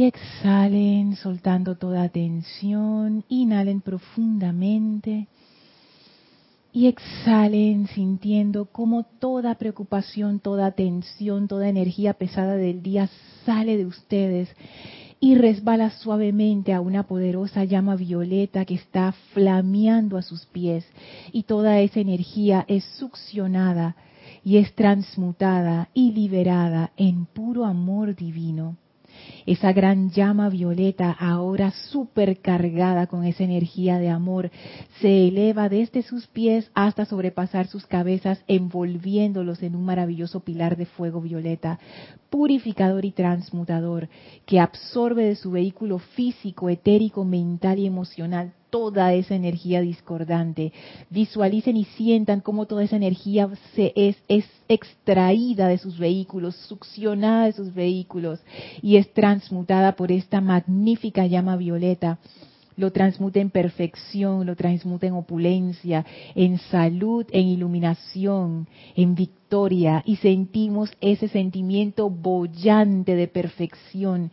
Y exhalen soltando toda tensión. Inhalen profundamente. Y exhalen sintiendo como toda preocupación, toda tensión, toda energía pesada del día sale de ustedes y resbala suavemente a una poderosa llama violeta que está flameando a sus pies. Y toda esa energía es succionada y es transmutada y liberada en puro amor divino. Esa gran llama violeta, ahora supercargada con esa energía de amor, se eleva desde sus pies hasta sobrepasar sus cabezas, envolviéndolos en un maravilloso pilar de fuego violeta, purificador y transmutador, que absorbe de su vehículo físico, etérico, mental y emocional toda esa energía discordante. Visualicen y sientan cómo toda esa energía se es, es extraída de sus vehículos, succionada de sus vehículos y es transmutada por esta magnífica llama violeta. Lo transmuta en perfección, lo transmuta en opulencia, en salud, en iluminación, en victoria, y sentimos ese sentimiento bollante de perfección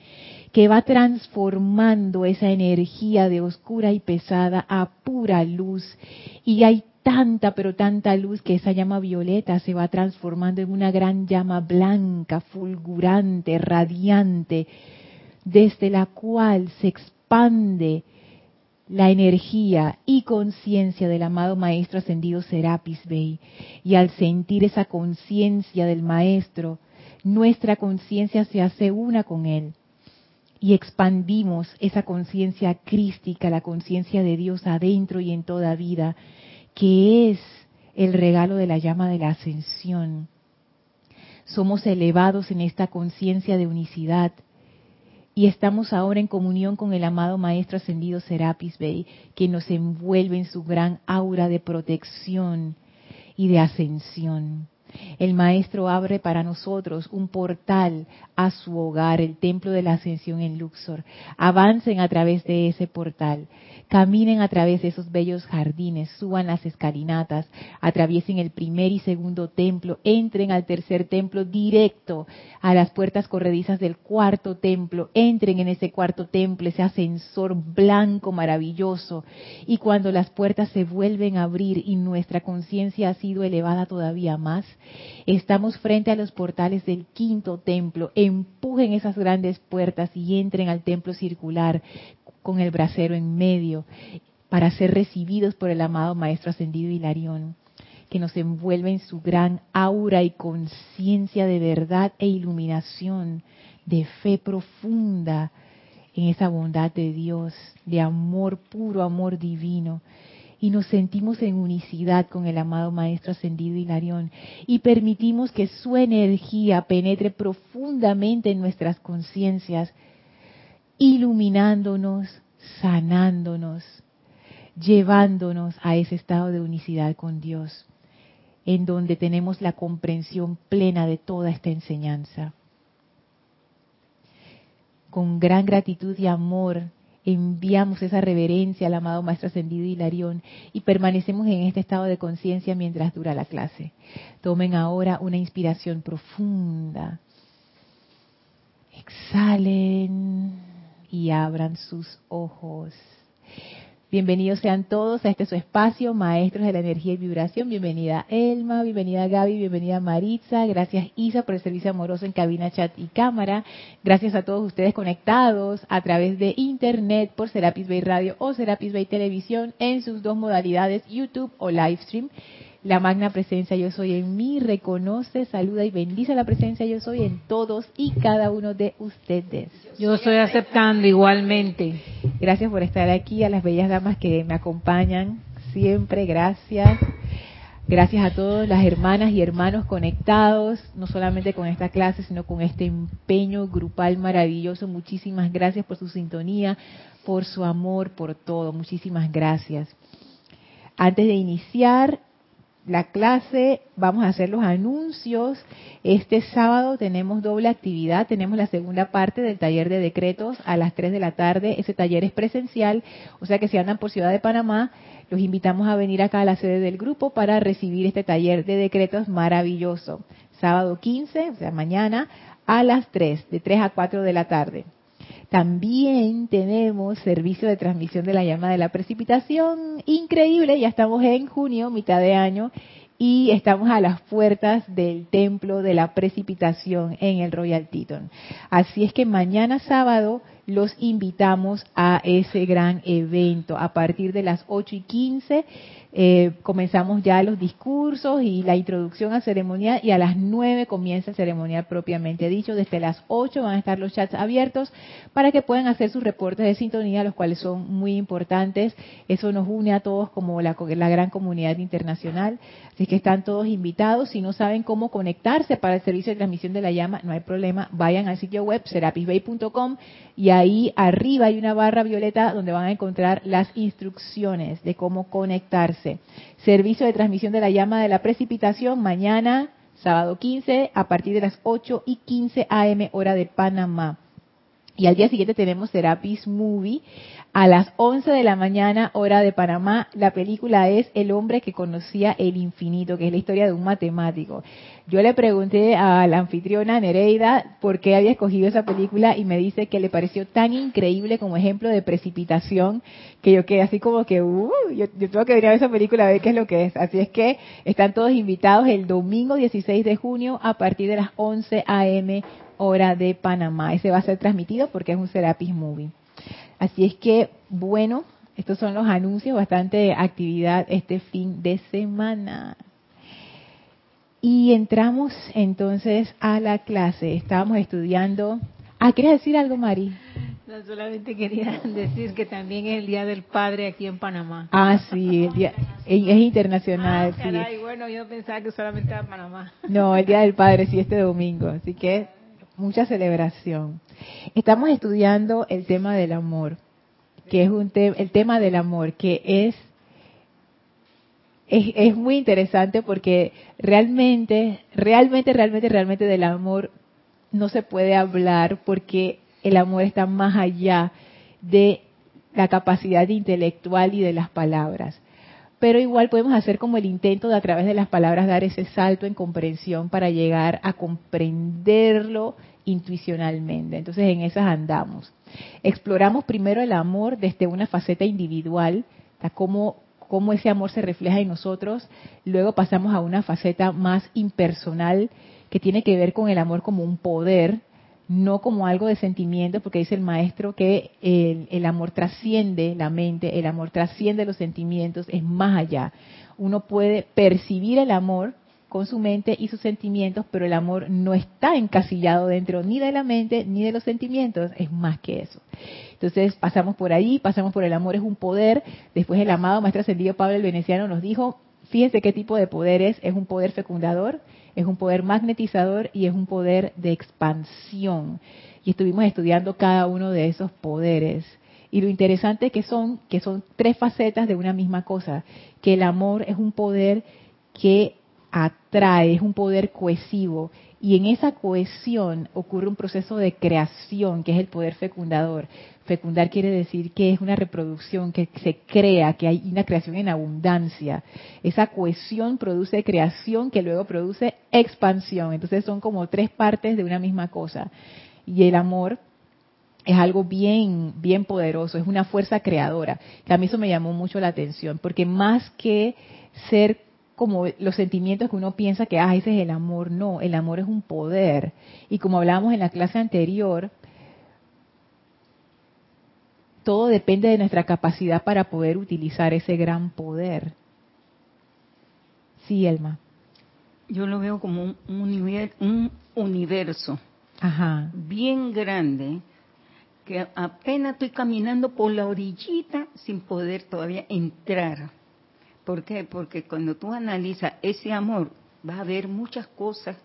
que va transformando esa energía de oscura y pesada a pura luz. Y hay tanta, pero tanta luz que esa llama violeta se va transformando en una gran llama blanca, fulgurante, radiante, desde la cual se expande la energía y conciencia del amado Maestro Ascendido Serapis Bey. Y al sentir esa conciencia del Maestro, nuestra conciencia se hace una con Él. Y expandimos esa conciencia crística, la conciencia de Dios adentro y en toda vida, que es el regalo de la llama de la ascensión. Somos elevados en esta conciencia de unicidad y estamos ahora en comunión con el amado Maestro Ascendido Serapis Bey, que nos envuelve en su gran aura de protección y de ascensión. El Maestro abre para nosotros un portal a su hogar, el Templo de la Ascensión en Luxor. Avancen a través de ese portal, caminen a través de esos bellos jardines, suban las escalinatas, atraviesen el primer y segundo templo, entren al tercer templo directo a las puertas corredizas del cuarto templo, entren en ese cuarto templo, ese ascensor blanco maravilloso. Y cuando las puertas se vuelven a abrir y nuestra conciencia ha sido elevada todavía más, Estamos frente a los portales del quinto templo. Empujen esas grandes puertas y entren al templo circular con el brasero en medio para ser recibidos por el amado Maestro Ascendido Hilarión, que nos envuelve en su gran aura y conciencia de verdad e iluminación, de fe profunda en esa bondad de Dios, de amor puro, amor divino y nos sentimos en unicidad con el amado Maestro Ascendido Hilarión y permitimos que su energía penetre profundamente en nuestras conciencias, iluminándonos, sanándonos, llevándonos a ese estado de unicidad con Dios, en donde tenemos la comprensión plena de toda esta enseñanza. Con gran gratitud y amor enviamos esa reverencia al amado Maestro Ascendido Hilarión y permanecemos en este estado de conciencia mientras dura la clase. Tomen ahora una inspiración profunda. Exhalen y abran sus ojos. Bienvenidos sean todos a este su espacio, Maestros de la Energía y Vibración. Bienvenida Elma, bienvenida Gaby, bienvenida Maritza. Gracias Isa por el servicio amoroso en cabina, chat y cámara. Gracias a todos ustedes conectados a través de internet por Serapis Bay Radio o Serapis Bay Televisión en sus dos modalidades, YouTube o Livestream. La magna presencia yo soy en mí reconoce, saluda y bendice la presencia yo soy en todos y cada uno de ustedes. Yo estoy aceptando igualmente. Gracias por estar aquí, a las bellas damas que me acompañan siempre, gracias. Gracias a todas las hermanas y hermanos conectados, no solamente con esta clase, sino con este empeño grupal maravilloso. Muchísimas gracias por su sintonía, por su amor, por todo. Muchísimas gracias. Antes de iniciar, la clase, vamos a hacer los anuncios. Este sábado tenemos doble actividad, tenemos la segunda parte del taller de decretos a las 3 de la tarde. Ese taller es presencial, o sea que si andan por Ciudad de Panamá, los invitamos a venir acá a la sede del grupo para recibir este taller de decretos maravilloso. Sábado 15, o sea, mañana, a las 3, de 3 a 4 de la tarde. También tenemos servicio de transmisión de la llama de la precipitación. Increíble, ya estamos en junio, mitad de año, y estamos a las puertas del templo de la precipitación en el Royal Teton. Así es que mañana sábado los invitamos a ese gran evento a partir de las 8 y 15 eh, comenzamos ya los discursos y la introducción al ceremonial y a las 9 comienza ceremonial propiamente dicho. Desde las 8 van a estar los chats abiertos para que puedan hacer sus reportes de sintonía, los cuales son muy importantes. Eso nos une a todos como la, la gran comunidad internacional. Así que están todos invitados. Si no saben cómo conectarse para el servicio de transmisión de la llama, no hay problema. Vayan al sitio web serapisbay.com y ahí arriba hay una barra violeta donde van a encontrar las instrucciones de cómo conectarse Servicio de transmisión de la llama de la precipitación mañana, sábado 15, a partir de las 8 y 15 am hora de Panamá. Y al día siguiente tenemos Serapis Movie a las 11 de la mañana, hora de Panamá. La película es El hombre que conocía el infinito, que es la historia de un matemático. Yo le pregunté a la anfitriona Nereida por qué había escogido esa película y me dice que le pareció tan increíble como ejemplo de precipitación que yo quedé así como que, uh, yo, yo tengo que venir a ver esa película a ver qué es lo que es. Así es que están todos invitados el domingo 16 de junio a partir de las 11 a.m hora de Panamá. Ese va a ser transmitido porque es un Serapis Movie. Así es que, bueno, estos son los anuncios, bastante actividad este fin de semana. Y entramos entonces a la clase. Estábamos estudiando. Ah, ¿quieres decir algo, Mari? No, solamente quería decir que también es el Día del Padre aquí en Panamá. Ah, sí, el día, es internacional. Ah, caray, bueno, yo pensaba que solamente era Panamá. No, el Día del Padre sí este domingo, así que mucha celebración. Estamos estudiando el tema del amor, que es un el tema del amor, que es, es, es muy interesante porque realmente, realmente, realmente, realmente del amor no se puede hablar porque el amor está más allá de la capacidad intelectual y de las palabras pero igual podemos hacer como el intento de a través de las palabras dar ese salto en comprensión para llegar a comprenderlo intuicionalmente. Entonces en esas andamos. Exploramos primero el amor desde una faceta individual, cómo, cómo ese amor se refleja en nosotros, luego pasamos a una faceta más impersonal que tiene que ver con el amor como un poder, no como algo de sentimiento, porque dice el maestro que el, amor trasciende la mente, el amor trasciende los sentimientos, es más allá. Uno puede percibir el amor con su mente y sus sentimientos, pero el amor no está encasillado dentro ni de la mente ni de los sentimientos, es más que eso. Entonces pasamos por ahí, pasamos por el amor es un poder, después el amado Maestro Ascendido Pablo el Veneciano nos dijo, fíjense qué tipo de poder es, es un poder fecundador, es un poder magnetizador y es un poder de expansión. Y estuvimos estudiando cada uno de esos poderes. Y lo interesante que son, que son tres facetas de una misma cosa, que el amor es un poder que atrae, es un poder cohesivo. Y en esa cohesión ocurre un proceso de creación, que es el poder fecundador. Fecundar quiere decir que es una reproducción, que se crea, que hay una creación en abundancia. Esa cohesión produce creación que luego produce expansión. Entonces son como tres partes de una misma cosa. Y el amor es algo bien, bien poderoso, es una fuerza creadora. Que a mí eso me llamó mucho la atención, porque más que ser como los sentimientos que uno piensa que, ah, ese es el amor, no, el amor es un poder. Y como hablábamos en la clase anterior, todo depende de nuestra capacidad para poder utilizar ese gran poder. Sí, Elma. Yo lo veo como un, un universo bien grande que apenas estoy caminando por la orillita sin poder todavía entrar. ¿Por qué? Porque cuando tú analizas ese amor, vas a ver muchas cosas,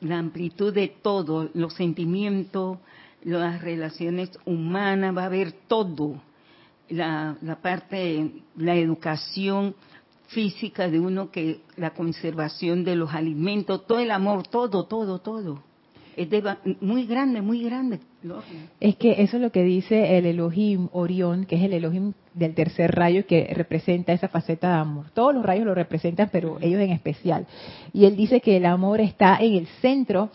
la amplitud de todo, los sentimientos, las relaciones humanas, va a haber todo, la, la parte, la educación física de uno, que la conservación de los alimentos, todo el amor, todo, todo, todo. Es muy grande, muy grande. Es que eso es lo que dice el Elohim Orión, que es el Elohim del tercer rayo que representa esa faceta de amor. Todos los rayos lo representan, pero ellos en especial. Y él dice que el amor está en el centro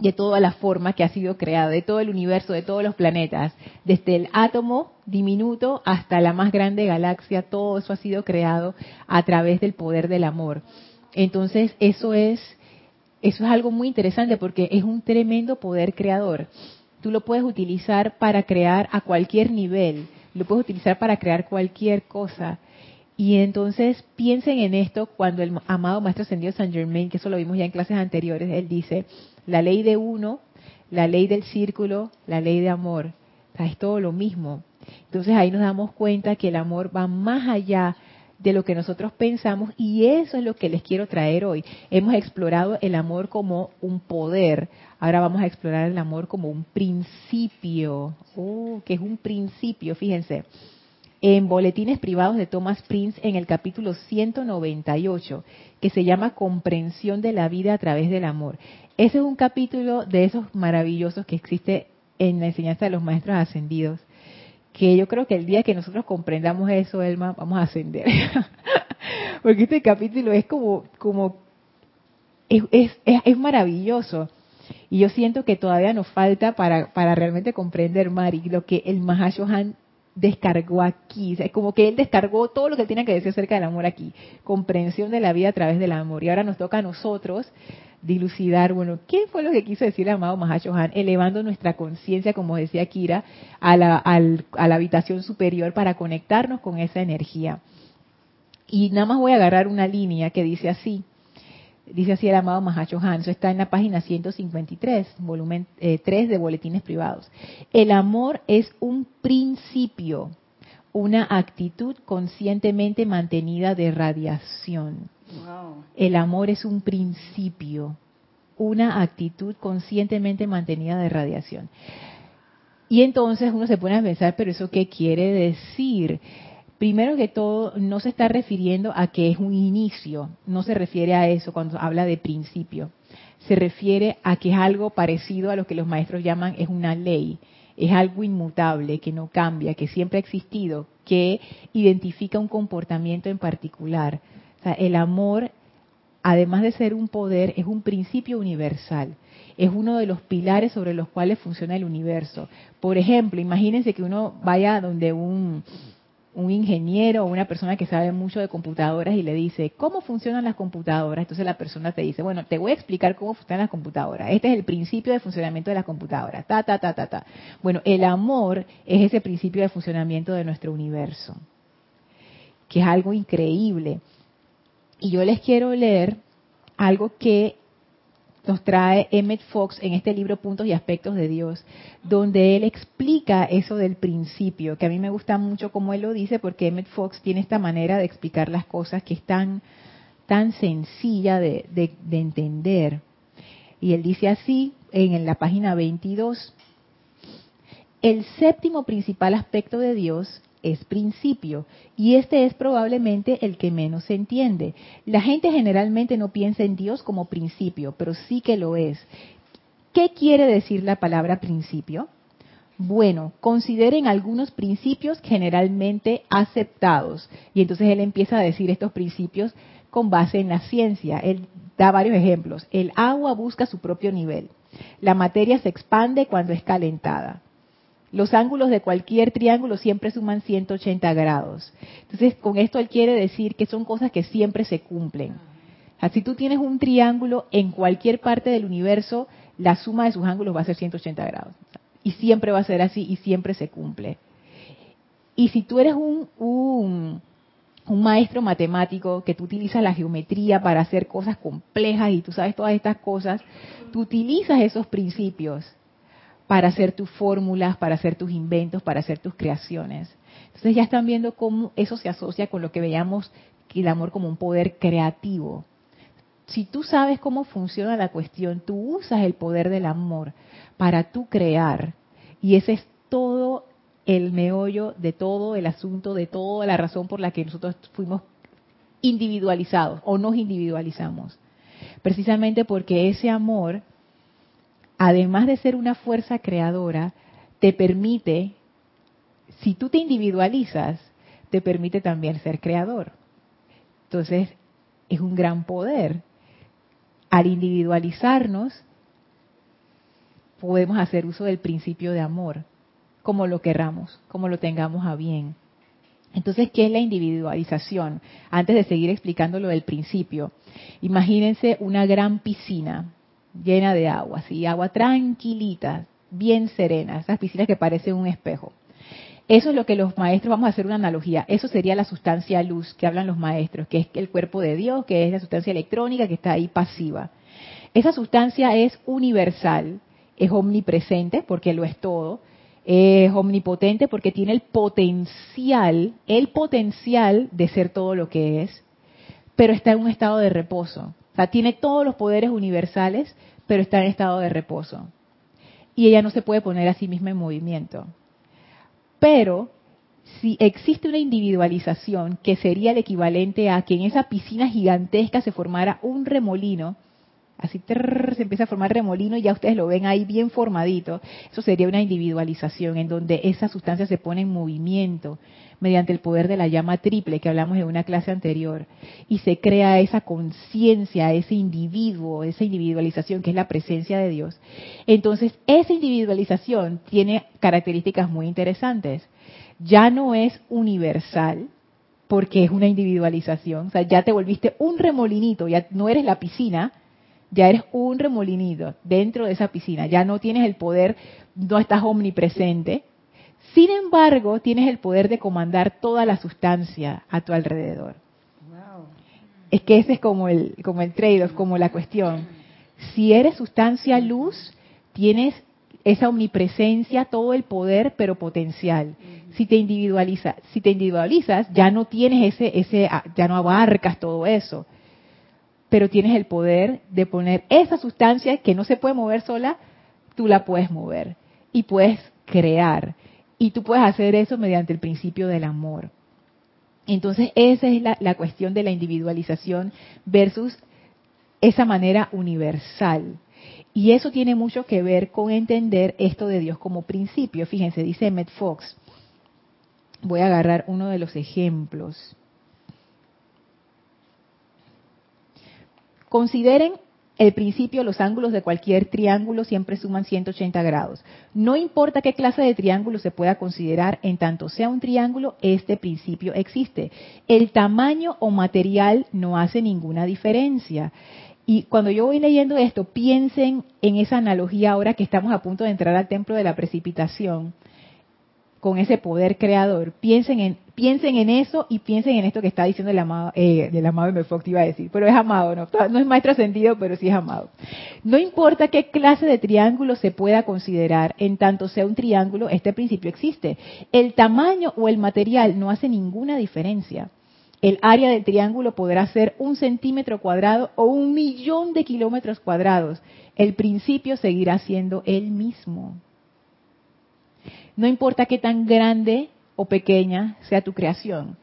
de toda la forma que ha sido creada, de todo el universo, de todos los planetas, desde el átomo diminuto hasta la más grande galaxia, todo eso ha sido creado a través del poder del amor. Entonces, eso es eso es algo muy interesante porque es un tremendo poder creador. Tú lo puedes utilizar para crear a cualquier nivel, lo puedes utilizar para crear cualquier cosa. Y entonces piensen en esto cuando el amado Maestro Ascendido San Germain, que eso lo vimos ya en clases anteriores, él dice, la ley de uno, la ley del círculo, la ley de amor. es todo lo mismo. Entonces ahí nos damos cuenta que el amor va más allá de lo que nosotros pensamos y eso es lo que les quiero traer hoy. Hemos explorado el amor como un poder, ahora vamos a explorar el amor como un principio, oh, que es un principio, fíjense en Boletines Privados de Thomas Prince en el capítulo 198, que se llama Comprensión de la vida a través del amor. Ese es un capítulo de esos maravillosos que existe en la enseñanza de los maestros ascendidos, que yo creo que el día que nosotros comprendamos eso, Elma, vamos a ascender. Porque este capítulo es como, como es, es, es, maravilloso. Y yo siento que todavía nos falta para, para realmente comprender, Mari, lo que el Mahashohan descargó aquí. es como que él descargó todo lo que tiene que decir acerca del amor aquí. Comprensión de la vida a través del amor. Y ahora nos toca a nosotros dilucidar, bueno, ¿qué fue lo que quiso decir el amado Mahashohan? Elevando nuestra conciencia, como decía Kira, a la, a la habitación superior para conectarnos con esa energía. Y nada más voy a agarrar una línea que dice así. Dice así el amado Mahacho Eso está en la página 153, volumen 3 eh, de Boletines Privados. El amor es un principio, una actitud conscientemente mantenida de radiación. El amor es un principio, una actitud conscientemente mantenida de radiación. Y entonces uno se pone a pensar, pero eso qué quiere decir? Primero que todo, no se está refiriendo a que es un inicio, no se refiere a eso cuando habla de principio. Se refiere a que es algo parecido a lo que los maestros llaman es una ley, es algo inmutable, que no cambia, que siempre ha existido, que identifica un comportamiento en particular. O sea, el amor, además de ser un poder, es un principio universal es uno de los pilares sobre los cuales funciona el universo. Por ejemplo, imagínense que uno vaya donde un, un ingeniero o una persona que sabe mucho de computadoras y le dice, ¿cómo funcionan las computadoras? Entonces la persona te dice, bueno, te voy a explicar cómo funcionan las computadoras. Este es el principio de funcionamiento de las computadoras. Ta, ta, ta, ta, ta. Bueno, el amor es ese principio de funcionamiento de nuestro universo, que es algo increíble. Y yo les quiero leer algo que nos trae Emmett Fox en este libro Puntos y Aspectos de Dios, donde él explica eso del principio, que a mí me gusta mucho como él lo dice, porque Emmett Fox tiene esta manera de explicar las cosas que es tan, tan sencilla de, de entender. Y él dice así en la página 22, el séptimo principal aspecto de Dios es principio y este es probablemente el que menos se entiende. La gente generalmente no piensa en Dios como principio, pero sí que lo es. ¿Qué quiere decir la palabra principio? Bueno, consideren algunos principios generalmente aceptados. Y entonces él empieza a decir estos principios con base en la ciencia. Él da varios ejemplos. El agua busca su propio nivel. La materia se expande cuando es calentada. Los ángulos de cualquier triángulo siempre suman 180 grados. Entonces, con esto él quiere decir que son cosas que siempre se cumplen. si tú tienes un triángulo en cualquier parte del universo, la suma de sus ángulos va a ser 180 grados. Y siempre va a ser así y siempre se cumple. Y si tú eres un, un, un maestro matemático que tú utilizas la geometría para hacer cosas complejas y tú sabes todas estas cosas, tú utilizas esos principios para hacer tus fórmulas, para hacer tus inventos, para hacer tus creaciones. Entonces ya están viendo cómo eso se asocia con lo que veíamos el amor como un poder creativo. Si tú sabes cómo funciona la cuestión, tú usas el poder del amor para tú crear. Y ese es todo el meollo de todo el asunto, de toda la razón por la que nosotros fuimos individualizados o nos individualizamos. Precisamente porque ese amor además de ser una fuerza creadora, te permite, si tú te individualizas, te permite también ser creador. Entonces, es un gran poder. Al individualizarnos, podemos hacer uso del principio de amor, como lo querramos, como lo tengamos a bien. Entonces, ¿qué es la individualización? Antes de seguir explicando lo del principio, imagínense una gran piscina llena de agua, así, agua tranquilita, bien serena, esas piscinas que parecen un espejo. Eso es lo que los maestros, vamos a hacer una analogía, eso sería la sustancia luz que hablan los maestros, que es el cuerpo de Dios, que es la sustancia electrónica que está ahí pasiva. Esa sustancia es universal, es omnipresente porque lo es todo, es omnipotente porque tiene el potencial, el potencial de ser todo lo que es, pero está en un estado de reposo. O sea, tiene todos los poderes universales, pero está en estado de reposo. Y ella no se puede poner a sí misma en movimiento. Pero si existe una individualización que sería el equivalente a que en esa piscina gigantesca se formara un remolino, así se empieza a formar remolino y ya ustedes lo ven ahí bien formadito. Eso sería una individualización en donde esa sustancia se pone en movimiento mediante el poder de la llama triple que hablamos en una clase anterior y se crea esa conciencia, ese individuo, esa individualización que es la presencia de Dios. Entonces, esa individualización tiene características muy interesantes. Ya no es universal, porque es una individualización, o sea, ya te volviste un remolinito, ya no eres la piscina, ya eres un remolinito dentro de esa piscina, ya no tienes el poder, no estás omnipresente. Sin embargo, tienes el poder de comandar toda la sustancia a tu alrededor. Es que ese es como el, como el trade-off, como la cuestión. Si eres sustancia luz, tienes esa omnipresencia, todo el poder, pero potencial. Si te individualizas, si te individualizas, ya no tienes ese, ese, ya no abarcas todo eso pero tienes el poder de poner esa sustancia que no se puede mover sola, tú la puedes mover y puedes crear. Y tú puedes hacer eso mediante el principio del amor. Entonces, esa es la, cuestión de la individualización versus esa manera universal. Y eso tiene mucho que ver con entender esto de Dios como principio. Fíjense, dice Emmett Fox. Voy a agarrar uno de los ejemplos. Consideren el principio, los ángulos de cualquier triángulo siempre suman 180 grados. No importa qué clase de triángulo se pueda considerar, en tanto sea un triángulo, este principio existe. El tamaño o material no hace ninguna diferencia. Y cuando yo voy leyendo esto, piensen en esa analogía ahora que estamos a punto de entrar al templo de la precipitación con ese poder creador. Piensen en, piensen en eso y piensen en esto que está diciendo el amado, eh, del amado. Fox, iba a decir, pero es amado, no, no es maestro sentido, pero sí es amado. No importa qué clase de triángulo se pueda considerar, en tanto sea un triángulo, este principio existe. El tamaño o el material no hace ninguna diferencia. El área del triángulo podrá ser un centímetro cuadrado o un millón de kilómetros cuadrados. El principio seguirá siendo el mismo. No importa qué tan grande o pequeña sea tu creación.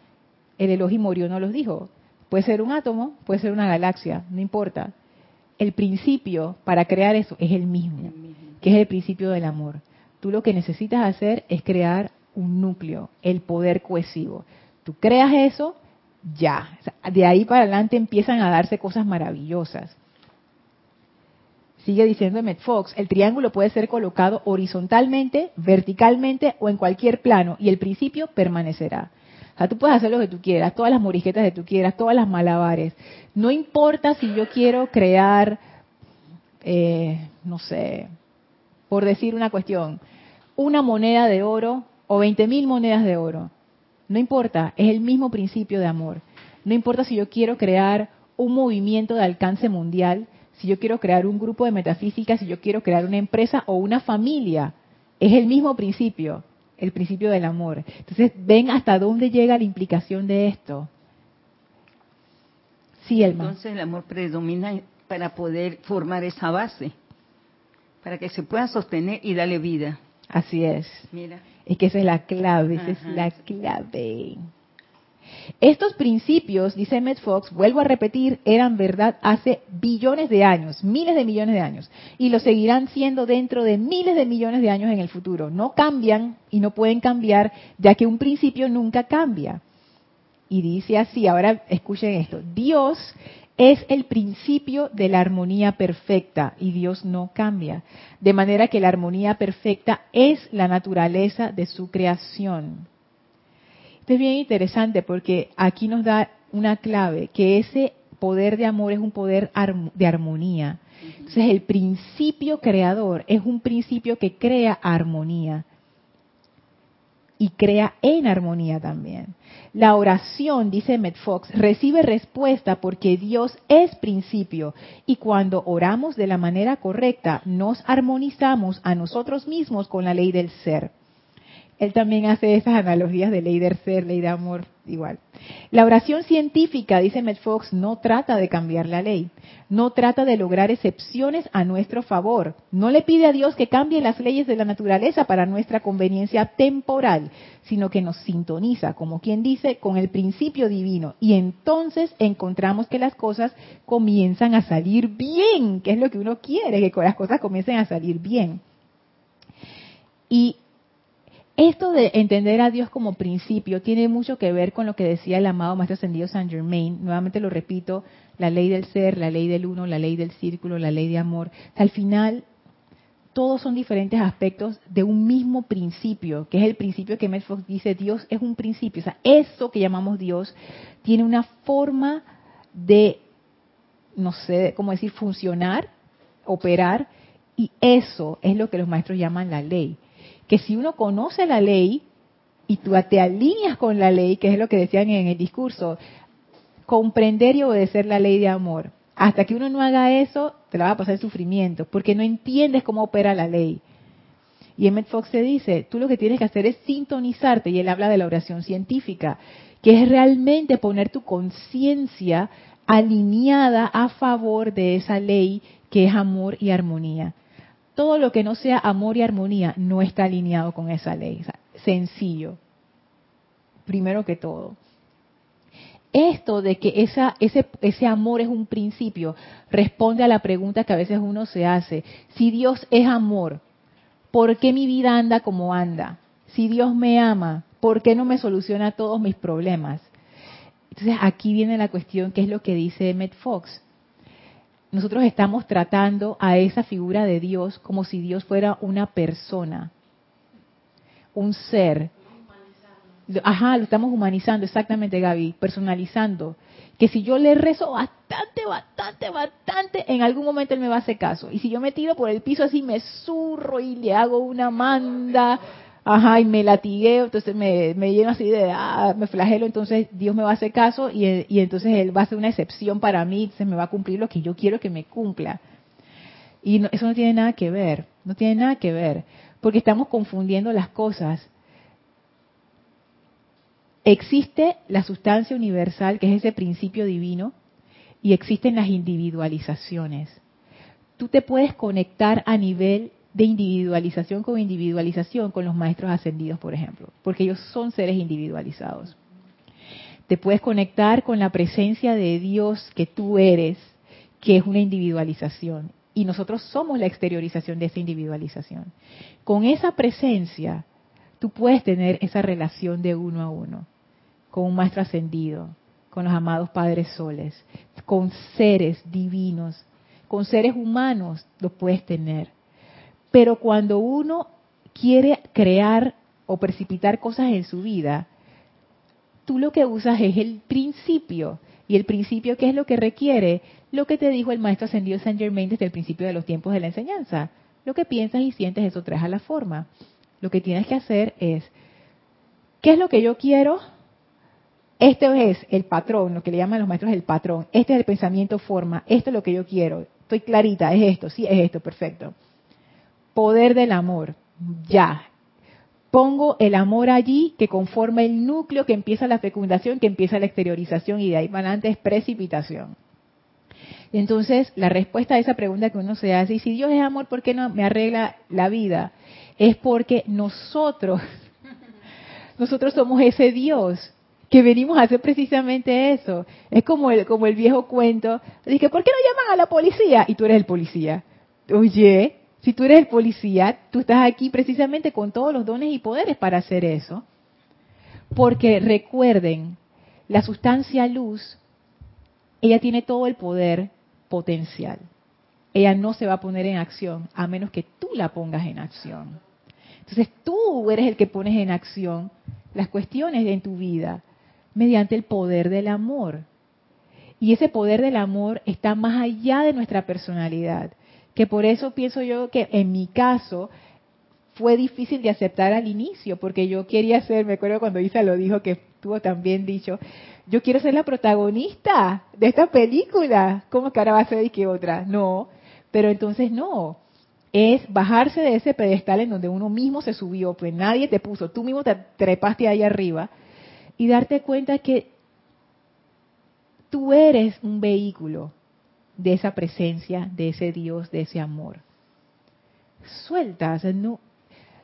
El Elohim no los dijo. Puede ser un átomo, puede ser una galaxia, no importa. El principio para crear eso es el mismo, que es el principio del amor. Tú lo que necesitas hacer es crear un núcleo, el poder cohesivo. Tú creas eso, ya. De ahí para adelante empiezan a darse cosas maravillosas. Sigue diciendo Met Fox, el triángulo puede ser colocado horizontalmente, verticalmente o en cualquier plano y el principio permanecerá. O sea, tú puedes hacer lo que tú quieras, todas las morijetas que tú quieras, todas las malabares. No importa si yo quiero crear, eh, no sé, por decir una cuestión, una moneda de oro o 20 mil monedas de oro. No importa, es el mismo principio de amor. No importa si yo quiero crear un movimiento de alcance mundial, si yo quiero crear un grupo de metafísica, si yo quiero crear una empresa o una familia, es el mismo principio, el principio del amor. Entonces, ven hasta dónde llega la implicación de esto. Sí, Entonces el amor predomina para poder formar esa base, para que se pueda sostener y darle vida. Así es. Mira. Es que esa es la clave, esa es la clave. Estos principios, dice Emmett Fox, vuelvo a repetir, eran verdad hace billones de años, miles de millones de años, y lo seguirán siendo dentro de miles de millones de años en el futuro. No cambian y no pueden cambiar, ya que un principio nunca cambia. Y dice así, ahora escuchen esto, Dios es el principio de la armonía perfecta y Dios no cambia. De manera que la armonía perfecta es la naturaleza de su creación. Es bien interesante porque aquí nos da una clave, que ese poder de amor es un poder de armonía. Entonces el principio creador es un principio que crea armonía y crea en armonía también. La oración, dice Met Fox, recibe respuesta porque Dios es principio y cuando oramos de la manera correcta nos armonizamos a nosotros mismos con la ley del ser. Él también hace esas analogías de ley del ser, ley de amor, igual. La oración científica, dice Matt Fox, no trata de cambiar la ley, no trata de lograr excepciones a nuestro favor, no le pide a Dios que cambie las leyes de la naturaleza para nuestra conveniencia temporal, sino que nos sintoniza, como quien dice, con el principio divino. Y entonces encontramos que las cosas comienzan a salir bien, que es lo que uno quiere, que las cosas comiencen a salir bien. Y esto de entender a Dios como principio tiene mucho que ver con lo que decía el amado Maestro Ascendido Saint Germain. Nuevamente lo repito, la ley del ser, la ley del uno, la ley del círculo, la ley de amor. Al final, todos son diferentes aspectos de un mismo principio, que es el principio que Matt Fox dice, Dios es un principio. O sea, eso que llamamos Dios tiene una forma de, no sé cómo decir, funcionar, operar, y eso es lo que los maestros llaman la ley que si uno conoce la ley y tú te alineas con la ley, que es lo que decían en el discurso, comprender y obedecer la ley de amor. Hasta que uno no haga eso, te la va a pasar el sufrimiento, porque no entiendes cómo opera la ley. Y Emmett Fox se dice, tú lo que tienes que hacer es sintonizarte, y él habla de la oración científica, que es realmente poner tu conciencia alineada a favor de esa ley que es amor y armonía todo lo que no sea amor y armonía no está alineado con esa ley. sencillo. Primero que todo. Esto de que ese amor es un principio responde a la pregunta que a veces uno se hace. Si Dios es amor, ¿por qué mi vida anda como anda? Si Dios me ama, ¿por qué no me soluciona todos mis problemas? Entonces aquí viene la cuestión, que es lo que dice Emmett Fox nosotros estamos tratando a esa figura de Dios como si Dios fuera una persona, un ser. Ajá, lo estamos humanizando, exactamente, Gaby, personalizando. Que si yo le rezo bastante, bastante, bastante, en algún momento él me va a hacer caso. Y si yo me tiro por el piso así, me zurro y le hago una manda, ajá, y me latigueo, entonces me, lleno así de, ah, me flagelo, entonces Dios me va a hacer caso y, entonces Él va a hacer una excepción para mí, entonces me va a cumplir lo que yo quiero que me cumpla. Y eso no tiene nada que ver, no tiene nada que ver, porque estamos confundiendo las cosas. Existe la sustancia universal, que es ese principio divino, y existen las individualizaciones. Tú te puedes conectar a nivel de individualización con individualización con los maestros ascendidos, por ejemplo, porque ellos son seres individualizados. Te puedes conectar con la presencia de Dios que tú eres, que es una individualización, y nosotros somos la exteriorización de esa individualización. Con esa presencia, tú puedes tener esa relación de uno a uno, con un maestro ascendido, con los amados padres soles, con seres divinos, con seres humanos, lo puedes tener pero cuando uno quiere crear o precipitar cosas en su vida, tú lo que usas es el principio. Y el principio, ¿qué es lo que requiere? Lo que te dijo el maestro ascendido Saint Germain desde el principio de los tiempos de la enseñanza. Lo que piensas y sientes, eso traes a la forma. Lo que tienes que hacer es, ¿qué es lo que yo quiero? Este es el patrón, lo que le llaman los maestros el patrón. Este es el pensamiento forma. Esto es lo que yo quiero. Estoy clarita, es esto, sí, es esto, perfecto poder del amor. Ya. Pongo el amor allí que conforma el núcleo que empieza la fecundación, que empieza la exteriorización y de ahí para adelante es precipitación. Entonces, la respuesta a esa pregunta que uno se hace, y si Dios es amor, ¿por qué no me arregla la vida? Es porque nosotros, nosotros somos ese Dios que venimos a hacer precisamente eso. Es como el, como el viejo cuento, dije, ¿por qué no llaman a la policía? Y tú eres el policía. Oye, si tú eres el policía, tú estás aquí precisamente con todos los dones y poderes para hacer eso. Porque recuerden, la sustancia luz ella tiene todo el poder potencial. Ella no se va a poner en acción a menos que tú la pongas en acción. Entonces tú eres el que pones en acción las cuestiones en tu vida mediante el poder del amor. Y ese poder del amor está más allá de nuestra personalidad. Que por eso pienso yo que en mi caso fue difícil de aceptar al inicio, porque yo quería ser, me acuerdo cuando Isa lo dijo, que estuvo también dicho, yo quiero ser la protagonista de esta película. ¿Cómo que ahora va a ser y qué otra? No, pero entonces no. Es bajarse de ese pedestal en donde uno mismo se subió, pues nadie te puso, tú mismo te trepaste ahí arriba y darte cuenta que tú eres un vehículo de esa presencia, de ese Dios, de ese amor. Suelta, no,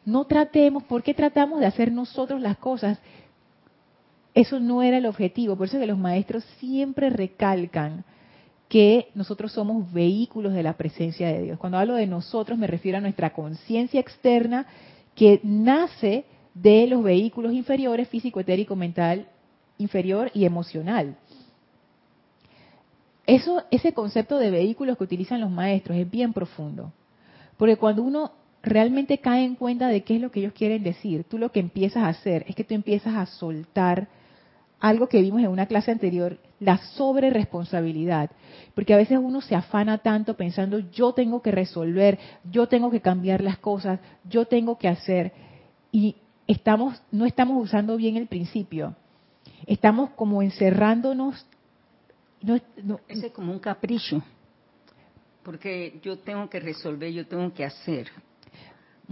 no tratemos, ¿por qué tratamos de hacer nosotros las cosas? Eso no era el objetivo, por eso que los maestros siempre recalcan que nosotros somos vehículos de la presencia de Dios. Cuando hablo de nosotros me refiero a nuestra conciencia externa que nace de los vehículos inferiores, físico, etérico, mental, inferior y emocional. Eso, ese concepto de vehículos que utilizan los maestros es bien profundo. Porque cuando uno realmente cae en cuenta de qué es lo que ellos quieren decir, tú lo que empiezas a hacer es que tú empiezas a soltar algo que vimos en una clase anterior, la sobreresponsabilidad. Porque a veces uno se afana tanto pensando, yo tengo que resolver, yo tengo que cambiar las cosas, yo tengo que hacer. Y estamos, no estamos usando bien el principio. Estamos como encerrándonos. No, Ese es como un capricho. Porque yo tengo que resolver, yo tengo que hacer.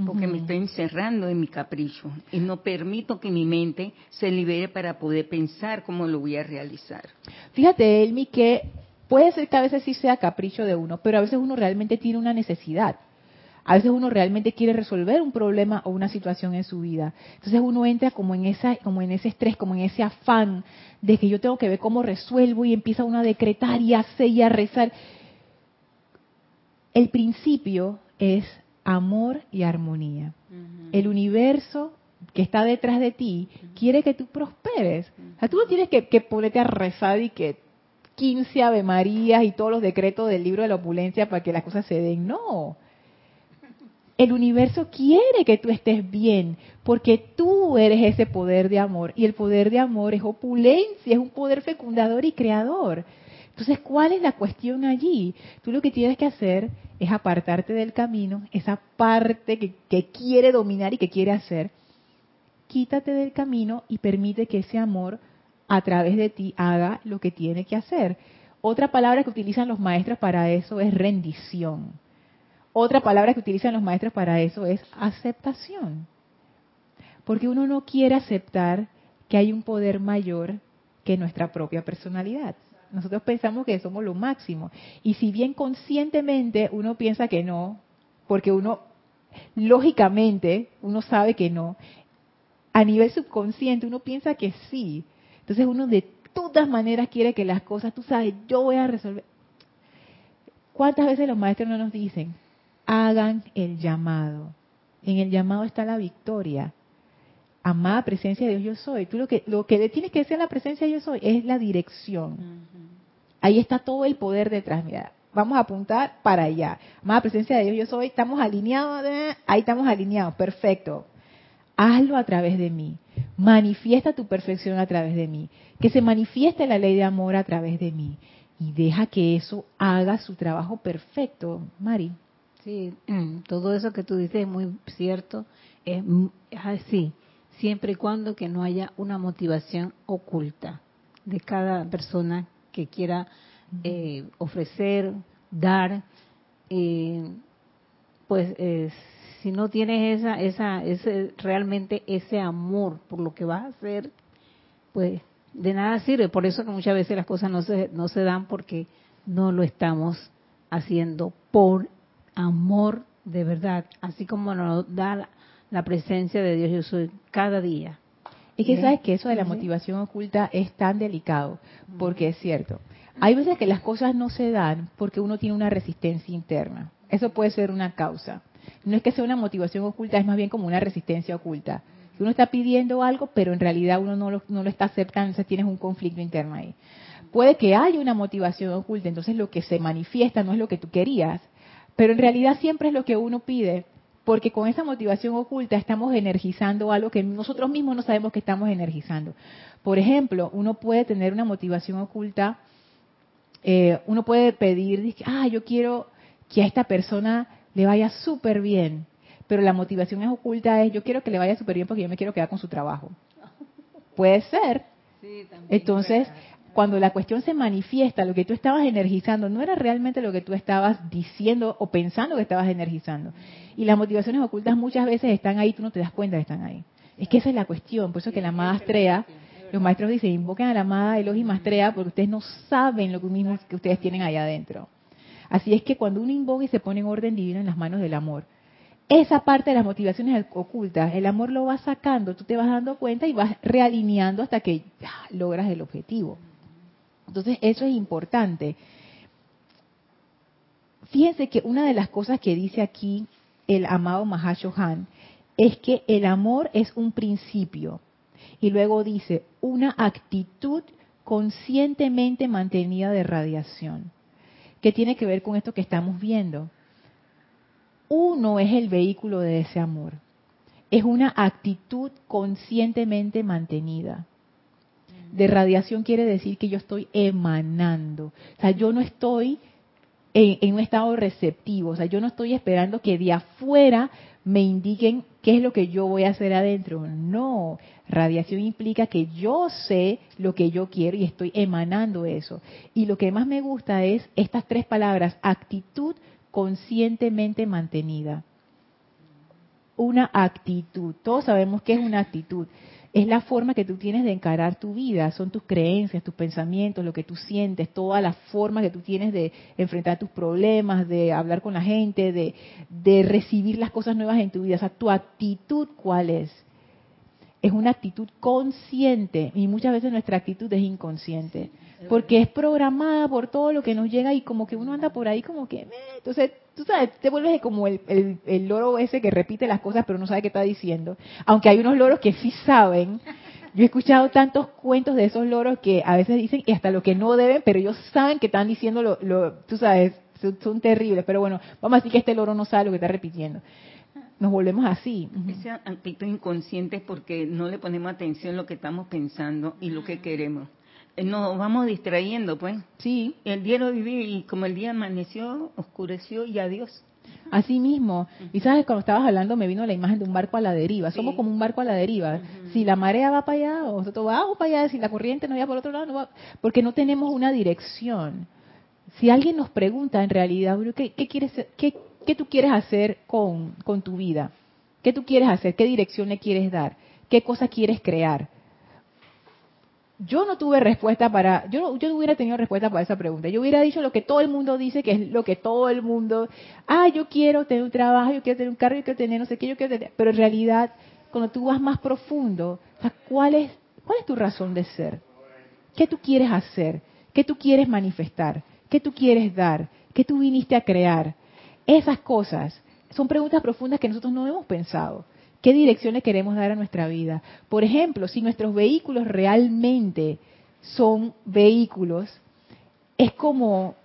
Porque me estoy encerrando en mi capricho y no permito que mi mente se libere para poder pensar cómo lo voy a realizar. Fíjate, Elmi, que puede ser que a veces sí sea capricho de uno, pero a veces uno realmente tiene una necesidad. A veces uno realmente quiere resolver un problema o una situación en su vida. Entonces uno entra como en esa, como en ese estrés, como en ese afán de que yo tengo que ver cómo resuelvo y empieza uno a decretar y a hacer y a rezar. El principio es amor y armonía. El universo que está detrás de ti quiere que tú prosperes. O sea, tú no tienes que, que ponerte a rezar y que 15 Ave Marías y todos los decretos del libro de la opulencia para que las cosas se den. No. El universo quiere que tú estés bien, porque tú eres ese poder de amor. Y el poder de amor es opulencia, es un poder fecundador y creador. Entonces, ¿cuál es la cuestión allí? Tú lo que tienes que hacer es apartarte del camino, esa parte que, que quiere dominar y que quiere hacer. Quítate del camino y permite que ese amor a través de ti haga lo que tiene que hacer. Otra palabra que utilizan los maestros para eso es rendición. Otra palabra que utilizan los maestros para eso es aceptación. Porque uno no quiere aceptar que hay un poder mayor que nuestra propia personalidad. Nosotros pensamos que somos lo máximo. Y si bien conscientemente uno piensa que no, porque uno, lógicamente, uno sabe que no, a nivel subconsciente uno piensa que sí. Entonces uno de todas maneras quiere que las cosas, tú sabes, yo voy a resolver. ¿Cuántas veces los maestros no nos dicen, hagan el llamado. En el llamado está la victoria. Amada presencia de Dios yo soy. Tú lo que, lo que le tienes que decir a la presencia de yo soy es la dirección. Ahí está todo el poder detrás. Mira, vamos a apuntar para allá. Amada presencia de Dios yo soy. Estamos alineados. ahí estamos alineados. Perfecto. Hazlo a través de mí. Manifiesta tu perfección a través de mí. Que se manifieste la ley de amor a través de mí. Y deja que eso haga su trabajo perfecto, Mari. Sí, todo eso que tú dices es muy cierto, es, así, siempre y cuando que no haya una motivación oculta de cada persona que quiera eh, ofrecer, dar, eh, pues eh, si no tienes esa, esa, ese, realmente ese amor por lo que vas a hacer, pues de nada sirve. Por eso que muchas veces las cosas no se, no se dan porque no lo estamos haciendo por amor de verdad, así como nos da la, presencia de Dios yo soy cada día. Es que sabes que eso de la motivación oculta es tan delicado, porque es cierto. Hay veces que las cosas no se dan porque uno tiene una resistencia interna. Eso puede ser una causa. No es que sea una motivación oculta, es más bien como una resistencia oculta. Uno está pidiendo algo, pero en realidad uno no lo, no lo está aceptando, entonces tienes un conflicto interno ahí. Puede que haya una motivación oculta, entonces lo que se manifiesta no es lo que tú querías, pero en realidad siempre es lo que uno pide, porque con esa motivación oculta estamos energizando algo que nosotros mismos no sabemos que estamos energizando. Por ejemplo, uno puede tener una motivación oculta, eh, uno puede pedir, ah, yo quiero que a esta persona le vaya súper bien, pero la motivación es oculta es, yo quiero que le vaya súper bien porque yo me quiero quedar con su trabajo. Puede ser. Entonces, cuando la cuestión se manifiesta, lo que tú estabas energizando no era realmente lo que tú estabas diciendo o pensando que estabas energizando. Y las motivaciones ocultas muchas veces están ahí, tú no te das cuenta que están ahí. Es que esa es la cuestión, por eso que la amada Astrea, los maestros dicen, invoquen a la amada Elohim Astrea porque ustedes no saben lo mismo que ustedes tienen ahí adentro. Así es que cuando uno invoca y se pone en orden divino en las manos del amor, esa parte de las motivaciones ocultas, el amor lo va sacando, tú te vas dando cuenta y vas realineando hasta que logras el objetivo. Entonces, eso es importante. Fíjense que una de las cosas que dice aquí el amado Mahashohan es que el amor es un principio. Y luego dice, una actitud conscientemente mantenida de radiación. ¿Qué tiene que ver con esto que estamos viendo? Uno es el vehículo de ese amor. Es una actitud conscientemente mantenida de radiación quiere decir que yo estoy emanando. O sea, yo no estoy en, un estado receptivo. O sea, yo no estoy esperando que de afuera me indiquen qué es lo que yo voy a hacer adentro. No, radiación implica que yo sé lo que yo quiero y estoy emanando eso. Y lo que más me gusta es estas tres palabras, actitud conscientemente mantenida. Una actitud. Todos sabemos qué es una actitud es la forma que tú tienes de encarar tu vida, son tus creencias, tus pensamientos, lo que tú sientes, toda la forma que tú tienes de enfrentar tus problemas, de hablar con la gente, de, de recibir las cosas nuevas en tu vida. O sea, tu actitud, ¿cuál es? Es una actitud consciente y muchas veces nuestra actitud es inconsciente porque es programada por todo lo que nos llega y como que uno anda por ahí como que, entonces, tú sabes, te vuelves como el, el, loro ese que repite las cosas pero no sabe qué está diciendo, aunque hay unos loros que sí saben. Yo he escuchado tantos cuentos de esos loros que a veces dicen y hasta lo que no deben, pero ellos saben que están diciendo lo, lo tú sabes, son, terribles, pero bueno, vamos a decir que este loro no sabe lo que está repitiendo nos volvemos así. Ese inconsciente es porque no le ponemos atención a lo que estamos pensando y lo que queremos. Eh, nos vamos distrayendo, pues. Sí. El día lo viví y como el día amaneció, oscureció y adiós. Así mismo. Y sabes, cuando estabas hablando me vino la imagen de un barco a la deriva. Somos como un barco a la deriva. Si la marea va para allá, nosotros vamos para allá. Si la corriente no va por otro lado, no va. Porque no tenemos una dirección. Si alguien nos pregunta en realidad, ¿qué, qué quieres, qué, qué tú quieres hacer con, con tu vida? ¿Qué tú quieres hacer? ¿Qué dirección le quieres dar? ¿Qué cosa quieres crear? Yo no tuve respuesta para, yo yo no hubiera tenido respuesta para esa pregunta. Yo hubiera dicho lo que todo el mundo dice, que es lo que todo el mundo, ah, yo quiero tener un trabajo, yo quiero tener un carro, yo quiero tener no sé qué, yo quiero tener, pero en realidad, cuando tú vas más profundo, ¿cuál es, cuál es tu razón de ser? ¿Qué tú quieres hacer? ¿Qué tú quieres manifestar? ¿Qué tú quieres dar? ¿Qué tú viniste a crear? Esas cosas son preguntas profundas que nosotros no hemos pensado. ¿Qué dirección le queremos dar a nuestra vida? Por ejemplo, si nuestros vehículos realmente son vehículos, es como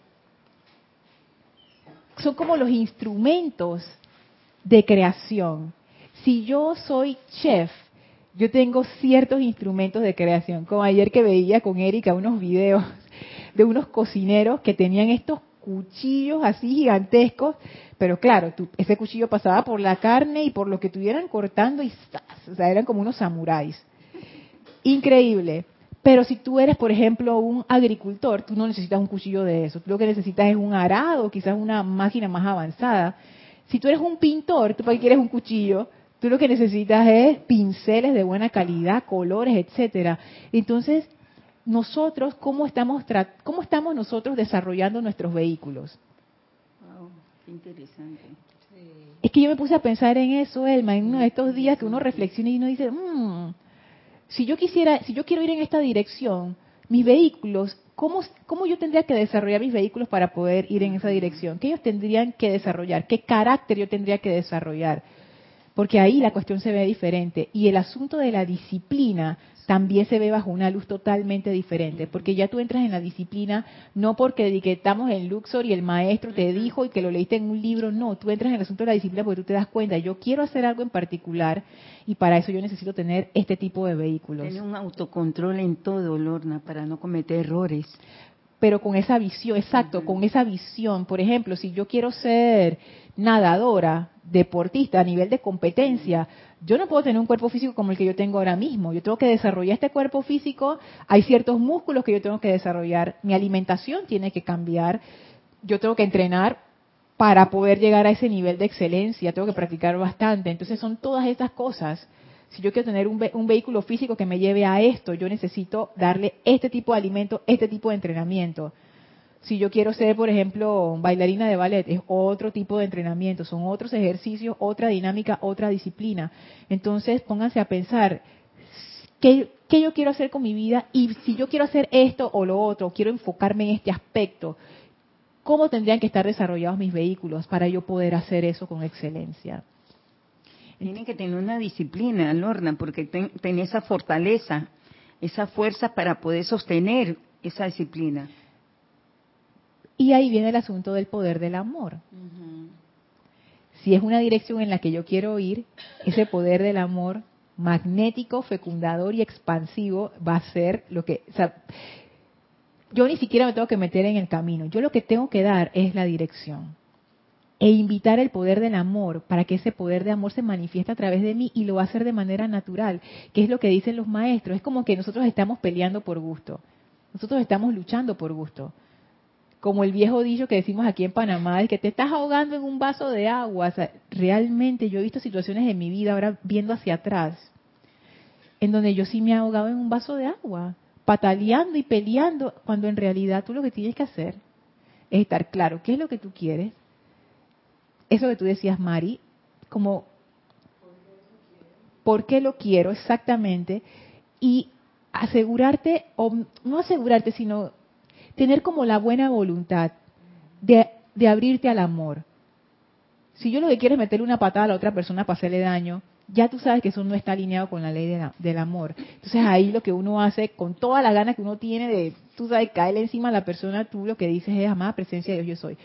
son como los instrumentos de creación. Si yo soy chef, yo tengo ciertos instrumentos de creación, como ayer que veía con Erika unos videos de unos cocineros que tenían estos cuchillos así gigantescos pero claro, ese cuchillo pasaba por la carne y por lo que estuvieran cortando y o sea, eran como unos samuráis. Increíble. Pero si tú eres, por ejemplo, un agricultor, tú no necesitas un cuchillo de eso. Tú lo que necesitas es un arado, quizás una máquina más avanzada. Si tú eres un pintor, tú para quieres un cuchillo, tú lo que necesitas es pinceles de buena calidad, colores, etcétera. Entonces, nosotros, ¿cómo estamos, cómo estamos nosotros desarrollando nuestros vehículos? interesante. Es que yo me puse a pensar en eso, Elma, en uno de estos días que uno reflexiona y uno dice, mmm, si yo quisiera, si yo quiero ir en esta dirección, mis vehículos, ¿cómo, ¿cómo yo tendría que desarrollar mis vehículos para poder ir en esa dirección? ¿Qué ellos tendrían que desarrollar? ¿Qué carácter yo tendría que desarrollar? porque ahí la cuestión se ve diferente. Y el asunto de la disciplina también se ve bajo una luz totalmente diferente, porque ya tú entras en la disciplina no porque estamos en Luxor y el maestro te dijo y que lo leíste en un libro, no, tú entras en el asunto de la disciplina porque tú te das cuenta, yo quiero hacer algo en particular y para eso yo necesito tener este tipo de vehículos. Tener un autocontrol en todo, Lorna, para no cometer errores pero con esa visión, exacto, con esa visión. Por ejemplo, si yo quiero ser nadadora, deportista a nivel de competencia, yo no puedo tener un cuerpo físico como el que yo tengo ahora mismo. Yo tengo que desarrollar este cuerpo físico, hay ciertos músculos que yo tengo que desarrollar, mi alimentación tiene que cambiar, yo tengo que entrenar para poder llegar a ese nivel de excelencia, tengo que practicar bastante. Entonces son todas estas cosas si yo quiero tener un, un, vehículo físico que me lleve a esto, yo necesito darle este tipo de alimento, este tipo de entrenamiento. Si yo quiero ser, por ejemplo, bailarina de ballet, es otro tipo de entrenamiento, son otros ejercicios, otra dinámica, otra disciplina. Entonces, pónganse a pensar, ¿qué, ¿qué, yo quiero hacer con mi vida? Y si yo quiero hacer esto o lo otro, quiero enfocarme en este aspecto, ¿cómo tendrían que estar desarrollados mis vehículos para yo poder hacer eso con excelencia? Tienen que tener una disciplina, Lorna, porque ten, esa fortaleza, esa fuerza para poder sostener esa disciplina. Y ahí viene el asunto del poder del amor. Si es una dirección en la que yo quiero ir, ese poder del amor magnético, fecundador y expansivo va a ser lo que... yo ni siquiera me tengo que meter en el camino. Yo lo que tengo que dar es la dirección e invitar el poder del amor para que ese poder de amor se manifieste a través de mí y lo va a hacer de manera natural, que es lo que dicen los maestros. Es como que nosotros estamos peleando por gusto, nosotros estamos luchando por gusto. Como el viejo dicho que decimos aquí en Panamá, es que te estás ahogando en un vaso de agua. realmente yo he visto situaciones en mi vida, ahora viendo hacia atrás, en donde yo sí me he ahogado en un vaso de agua, pataleando y peleando, cuando en realidad tú lo que tienes que hacer es estar claro qué es lo que tú quieres, eso que tú decías, Mari, como, ¿por qué lo quiero exactamente? Y asegurarte, o no asegurarte, sino tener como la buena voluntad de, abrirte al amor. Si yo lo que quiero es meterle una patada a la otra persona para hacerle daño, ya tú sabes que eso no está alineado con la ley del amor. Entonces ahí lo que uno hace, con toda la gana que uno tiene de, tú sabes, caerle encima a la persona, tú lo que dices es, amada presencia de Dios, yo soy.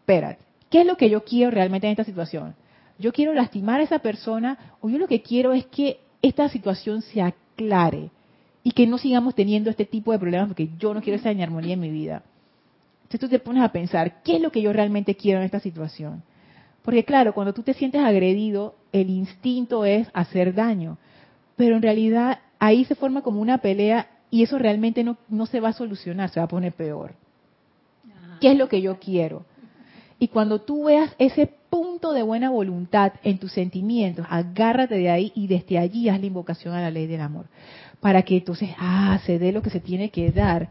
Espérate, ¿Qué es lo que yo quiero realmente en esta situación? ¿Yo quiero lastimar a esa persona o yo lo que quiero es que esta situación se aclare y que no sigamos teniendo este tipo de problemas porque yo no quiero esa armonía en mi vida? Entonces tú te pones a pensar, ¿qué es lo que yo realmente quiero en esta situación? Porque claro, cuando tú te sientes agredido, el instinto es hacer daño, pero en realidad ahí se forma como una pelea y eso realmente no, no se va a solucionar, se va a poner peor. ¿Qué es lo que yo quiero? Y cuando tú veas ese punto de buena voluntad en tus sentimientos, agárrate de ahí y desde allí haz la invocación a la ley del amor. Para que entonces, ah, se dé lo que se tiene que dar.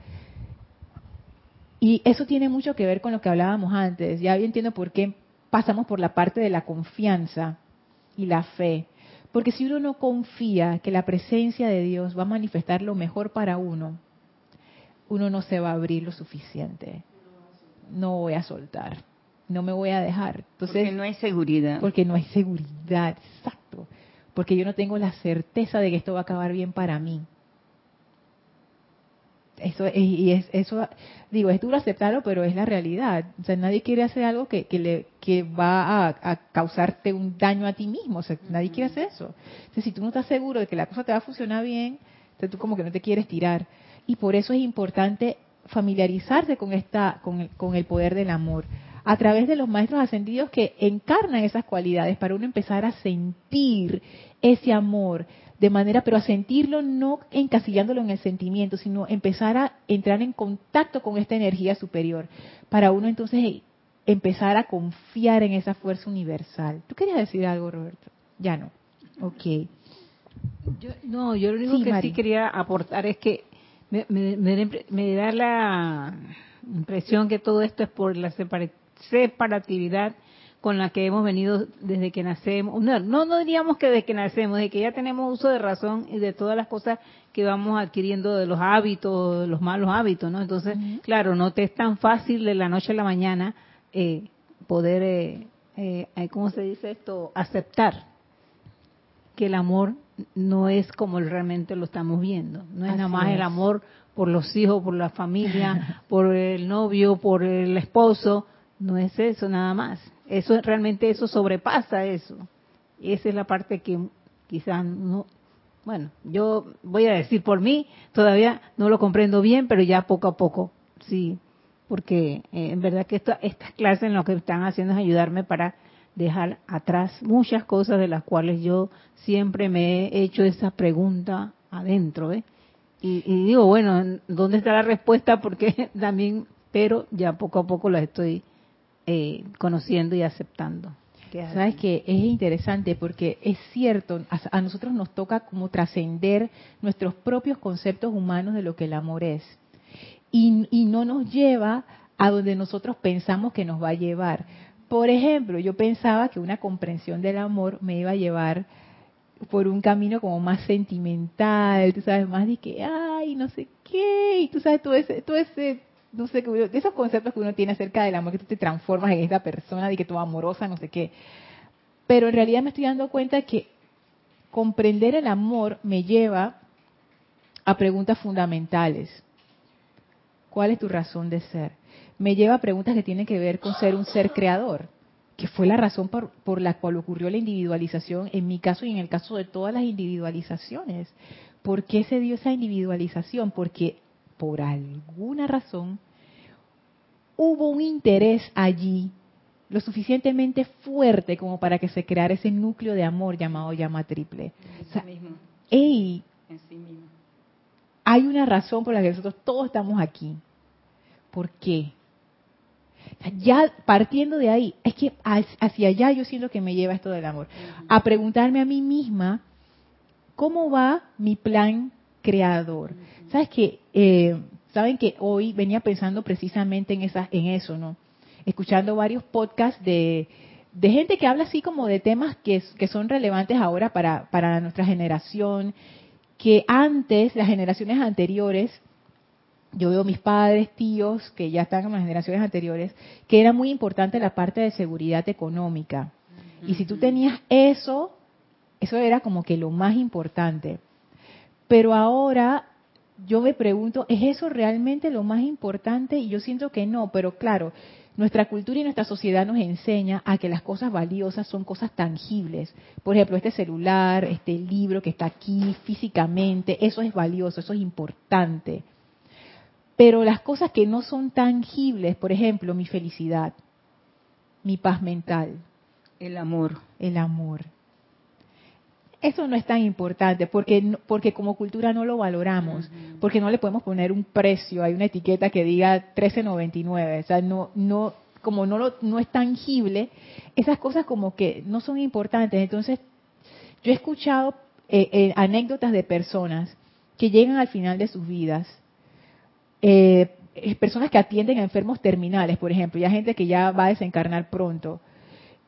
Y eso tiene mucho que ver con lo que hablábamos antes. Ya entiendo por qué pasamos por la parte de la confianza y la fe. Porque si uno no confía que la presencia de Dios va a manifestar lo mejor para uno, uno no se va a abrir lo suficiente. No voy a soltar no me voy a dejar. Entonces, porque no hay seguridad. Porque no hay seguridad, exacto. Porque yo no tengo la certeza de que esto va a acabar bien para mí. Eso y es eso digo es duro aceptarlo pero es la realidad. O sea nadie quiere hacer algo que, que le que va a, causarte un daño a ti mismo. Nadie quiere hacer eso. Si tú no estás seguro de que la cosa te va a funcionar bien tú como que no te quieres tirar. Y por eso es importante familiarizarse con esta con con el poder del amor a través de los maestros ascendidos que encarnan esas cualidades para uno empezar a sentir ese amor de manera, pero a sentirlo no encasillándolo en el sentimiento, sino empezar a entrar en contacto con esta energía superior, para uno entonces empezar a confiar en esa fuerza universal. ¿Tú querías decir algo, Roberto? Ya no. Ok. no, yo lo único que sí quería aportar es que me, me, da la impresión que todo esto es por la separación separatividad con la que hemos venido desde que nacemos. No, no, diríamos que desde que nacemos, de que ya tenemos uso de razón y de todas las cosas que vamos adquiriendo de los hábitos, de los malos hábitos, ¿no? Entonces, claro, no te es tan fácil de la noche a la mañana eh, poder, eh, eh, ¿cómo se dice esto? Aceptar que el amor no es como realmente lo estamos viendo. No es nada más el amor por los hijos, por la familia, por el novio, por el esposo. No es eso nada más. Eso realmente eso sobrepasa eso. Esa es la parte que quizás no, bueno, yo voy a decir por mí, todavía no lo comprendo bien, pero ya poco a poco, sí, porque eh, en verdad que estas clases en lo que están haciendo es ayudarme para dejar atrás muchas cosas de las cuales yo siempre me he hecho esa pregunta adentro, ¿eh? Y, digo, bueno, ¿dónde está la respuesta? Porque también, pero ya poco a poco la estoy eh, conociendo y aceptando. Sabes que es interesante porque es cierto, a, nosotros nos toca como trascender nuestros propios conceptos humanos de lo que el amor es. Y, y no nos lleva a donde nosotros pensamos que nos va a llevar. Por ejemplo, yo pensaba que una comprensión del amor me iba a llevar por un camino como más sentimental, tú sabes, más de que, ay, no sé qué, y tú sabes, todo ese, todo ese, no sé, de esos conceptos que uno tiene acerca del amor, que tú te transformas en esa persona, de que tú amorosa, no sé qué. Pero en realidad me estoy dando cuenta que comprender el amor me lleva a preguntas fundamentales. ¿Cuál es tu razón de ser? Me lleva a preguntas que tienen que ver con ser un ser creador que fue la razón por, la cual ocurrió la individualización en mi caso y en el caso de todas las individualizaciones. ¿Por qué se dio esa individualización? Porque por alguna razón hubo un interés allí lo suficientemente fuerte como para que se creara ese núcleo de amor llamado llama triple. hay una razón por la que nosotros todos estamos aquí. ¿Por qué? Ya partiendo de ahí, es que hacia allá yo siento que me lleva esto del amor. A preguntarme a mí misma, ¿cómo va mi plan creador? ¿Sabes que eh, Saben que hoy venía pensando precisamente en, esa, en eso, ¿no? Escuchando varios podcasts de, de gente que habla así como de temas que, que son relevantes ahora para, para nuestra generación, que antes, las generaciones anteriores, yo veo mis padres, tíos, que ya están en las generaciones anteriores, que era muy importante la parte de seguridad económica. Y si tú tenías eso, eso era como que lo más importante. Pero ahora yo me pregunto, ¿es eso realmente lo más importante? Y yo siento que no, pero claro, nuestra cultura y nuestra sociedad nos enseña a que las cosas valiosas son cosas tangibles. Por ejemplo, este celular, este libro que está aquí físicamente, eso es valioso, eso es importante. Pero las cosas que no son tangibles, por ejemplo, mi felicidad, mi paz mental. El amor. El amor. Eso no es tan importante porque, porque como cultura no lo valoramos, porque no le podemos poner un precio, hay una etiqueta que diga 13.99, o sea, no, no, como no, lo, no es tangible, esas cosas como que no son importantes. Entonces, yo he escuchado eh, eh, anécdotas de personas que llegan al final de sus vidas eh, personas que atienden a enfermos terminales, por ejemplo, y gente que ya va a desencarnar pronto.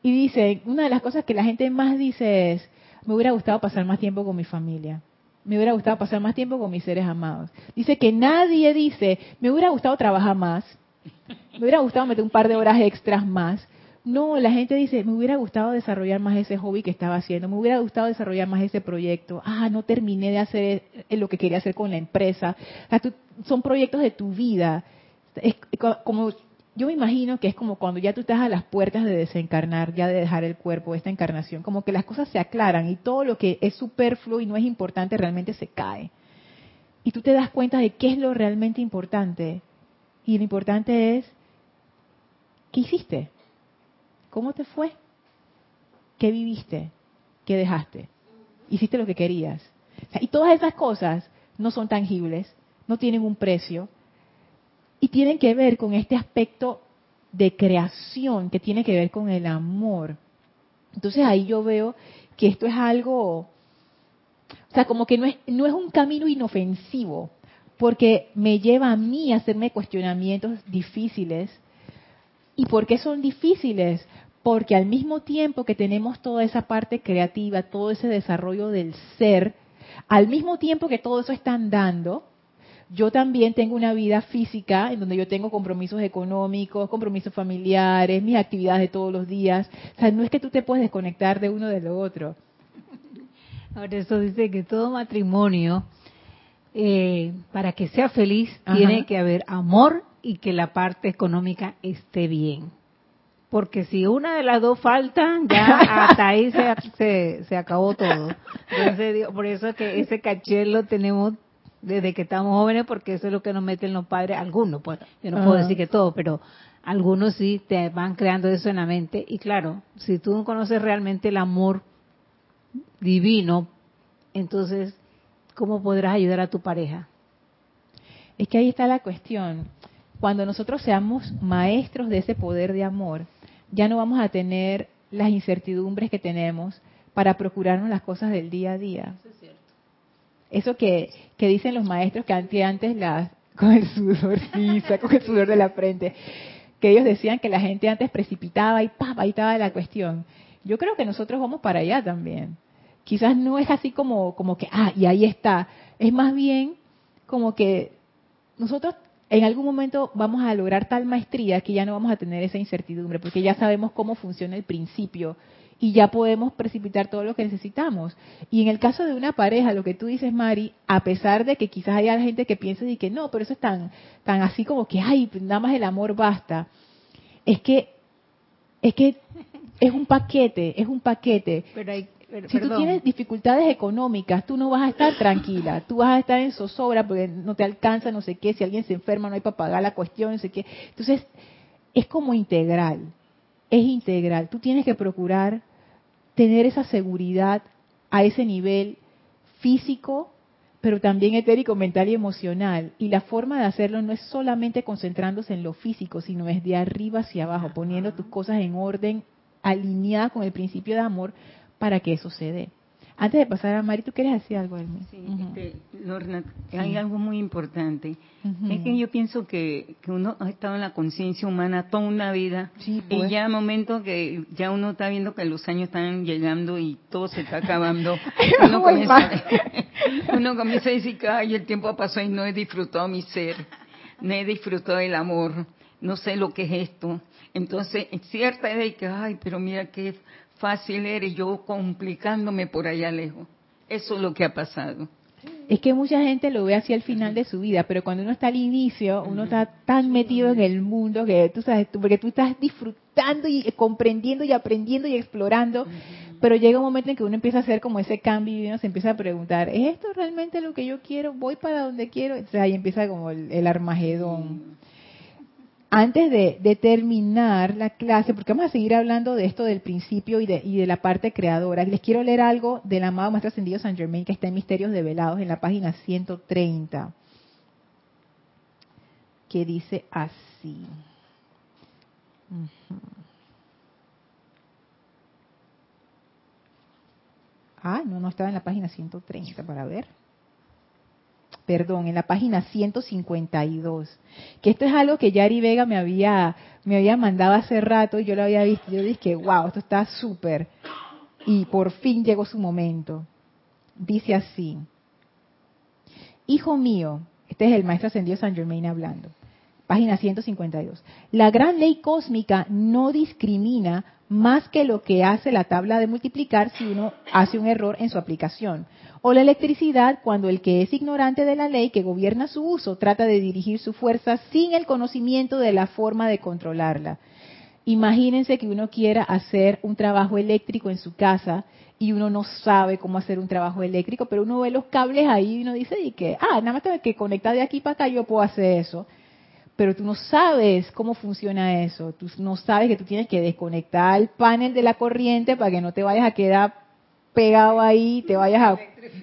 Y dicen, una de las cosas que la gente más dice es, me hubiera gustado pasar más tiempo con mi familia, me hubiera gustado pasar más tiempo con mis seres amados. Dice que nadie dice, me hubiera gustado trabajar más, me hubiera gustado meter un par de horas extras más, no, la gente dice, me hubiera gustado desarrollar más ese hobby que estaba haciendo, me hubiera gustado desarrollar más ese proyecto. Ah, no terminé de hacer eh, lo que quería hacer con la empresa. son proyectos de tu vida. Es como yo me imagino que es como cuando ya tú estás a las puertas de desencarnar, ya de dejar el cuerpo, esta encarnación, como que las cosas se aclaran y todo lo que es superfluo y no es importante realmente se cae. Y tú te das cuenta de qué es lo realmente importante. Y lo importante es, ¿qué hiciste? ¿Cómo te fue? ¿Qué viviste? ¿Qué dejaste? ¿Hiciste lo que querías? y todas esas cosas no son tangibles, no tienen un precio y tienen que ver con este aspecto de creación que tiene que ver con el amor. Entonces ahí yo veo que esto es algo, o sea, como que no es, no es un camino inofensivo, porque me lleva a mí a hacerme cuestionamientos difíciles. ¿Y por qué son difíciles? porque al mismo tiempo que tenemos toda esa parte creativa, todo ese desarrollo del ser, al mismo tiempo que todo eso están dando, yo también tengo una vida física en donde yo tengo compromisos económicos, compromisos familiares, mis actividades de todos los días. O sea, no es que tú te puedes desconectar de uno de lo otro. Ahora eso dice que todo matrimonio, eh, para que sea feliz, tiene que haber amor y que la parte económica esté bien. Porque si una de las dos falta, ya hasta ahí se, se, acabó todo. Entonces, por eso que ese caché lo tenemos desde que estamos jóvenes, porque eso es lo que nos meten los padres, algunos, pues, yo no puedo decir que todo, pero algunos sí te van creando eso en la mente. Y claro, si tú no conoces realmente el amor divino, entonces, ¿cómo podrás ayudar a tu pareja? Es que ahí está la cuestión. Cuando nosotros seamos maestros de ese poder de amor, ya no vamos a tener las incertidumbres que tenemos para procurarnos las cosas del día a día. Eso que, que dicen los maestros que antes, las, con el sudor, sí, con el sudor de la frente, que ellos decían que la gente antes precipitaba y ¡pap! ahí estaba la cuestión. Yo creo que nosotros vamos para allá también. Quizás no es así como, como que, ah, y ahí está. Es más bien como que nosotros en algún momento vamos a lograr tal maestría que ya no vamos a tener esa incertidumbre, porque ya sabemos cómo funciona el principio y ya podemos precipitar todo lo que necesitamos. Y en el caso de una pareja, lo que tú dices, Mari, a pesar de que quizás haya gente que piense y que no, pero eso es tan, tan así como que, ay, nada más el amor basta, es que, es que es un paquete, es un paquete. Pero hay, si tú tienes dificultades económicas, tú no vas a estar tranquila, tú vas a estar en zozobra porque no te alcanza, no sé qué, si alguien se enferma no hay para pagar la cuestión, no sé qué. Entonces, es como integral, es integral. Tú tienes que procurar tener esa seguridad a ese nivel físico, pero también etérico, mental y emocional. Y la forma de hacerlo no es solamente concentrándose en lo físico, sino es de arriba hacia abajo, poniendo tus cosas en orden, alineadas con el principio de amor, para que eso se dé. Antes de pasar a Mari, ¿tú quieres decir algo? Sí, este, Lorna, hay algo muy importante. Es que yo pienso que, uno ha estado en la conciencia humana toda una vida y pues. ya momento que ya uno está viendo que los años están llegando y todo se está acabando, uno, comienza, uno comienza a decir que Ay, el tiempo pasó y no he disfrutado mi ser, no he disfrutado el amor, no sé lo que es esto. Entonces, cierta edad que, ay, pero mira qué fácil eres yo complicándome por allá lejos. Eso es lo que ha pasado. Es que mucha gente lo ve hacia el final de su vida, pero cuando uno está al inicio, uno está tan metido en el mundo que tú sabes, porque tú estás disfrutando y comprendiendo y aprendiendo y explorando, pero llega un momento en que uno empieza a hacer como ese cambio y uno se empieza a preguntar, ¿es esto realmente lo que yo quiero? ¿Voy para donde quiero? Entonces ahí empieza como el, Armagedón antes de, terminar la clase, porque vamos a seguir hablando de esto del principio y de, la parte creadora, les quiero leer algo del amado Maestro Ascendido San Germain que está en Misterios Develados en la página 130, que dice así. Ah, no, no estaba en la página 130 para ver perdón, en la página 152, que esto es algo que Yari Vega me había, me había mandado hace rato y yo lo había visto, yo dije, wow, esto está súper. Y por fin llegó su momento. Dice así, Hijo mío, este es el maestro ascendido San Germain hablando, página 152, la gran ley cósmica no discrimina más que lo que hace la tabla de multiplicar si uno hace un error en su aplicación o la electricidad cuando el que es ignorante de la ley que gobierna su uso trata de dirigir su fuerza sin el conocimiento de la forma de controlarla. Imagínense que uno quiera hacer un trabajo eléctrico en su casa y uno no sabe cómo hacer un trabajo eléctrico, pero uno ve los cables ahí y uno dice y que, ah, nada más tengo que conectar de aquí para acá, yo puedo hacer eso. Pero tú no sabes cómo funciona eso, tú no sabes que tú tienes que desconectar el panel de la corriente para que no te vayas a quedar pegado ahí, te vayas a,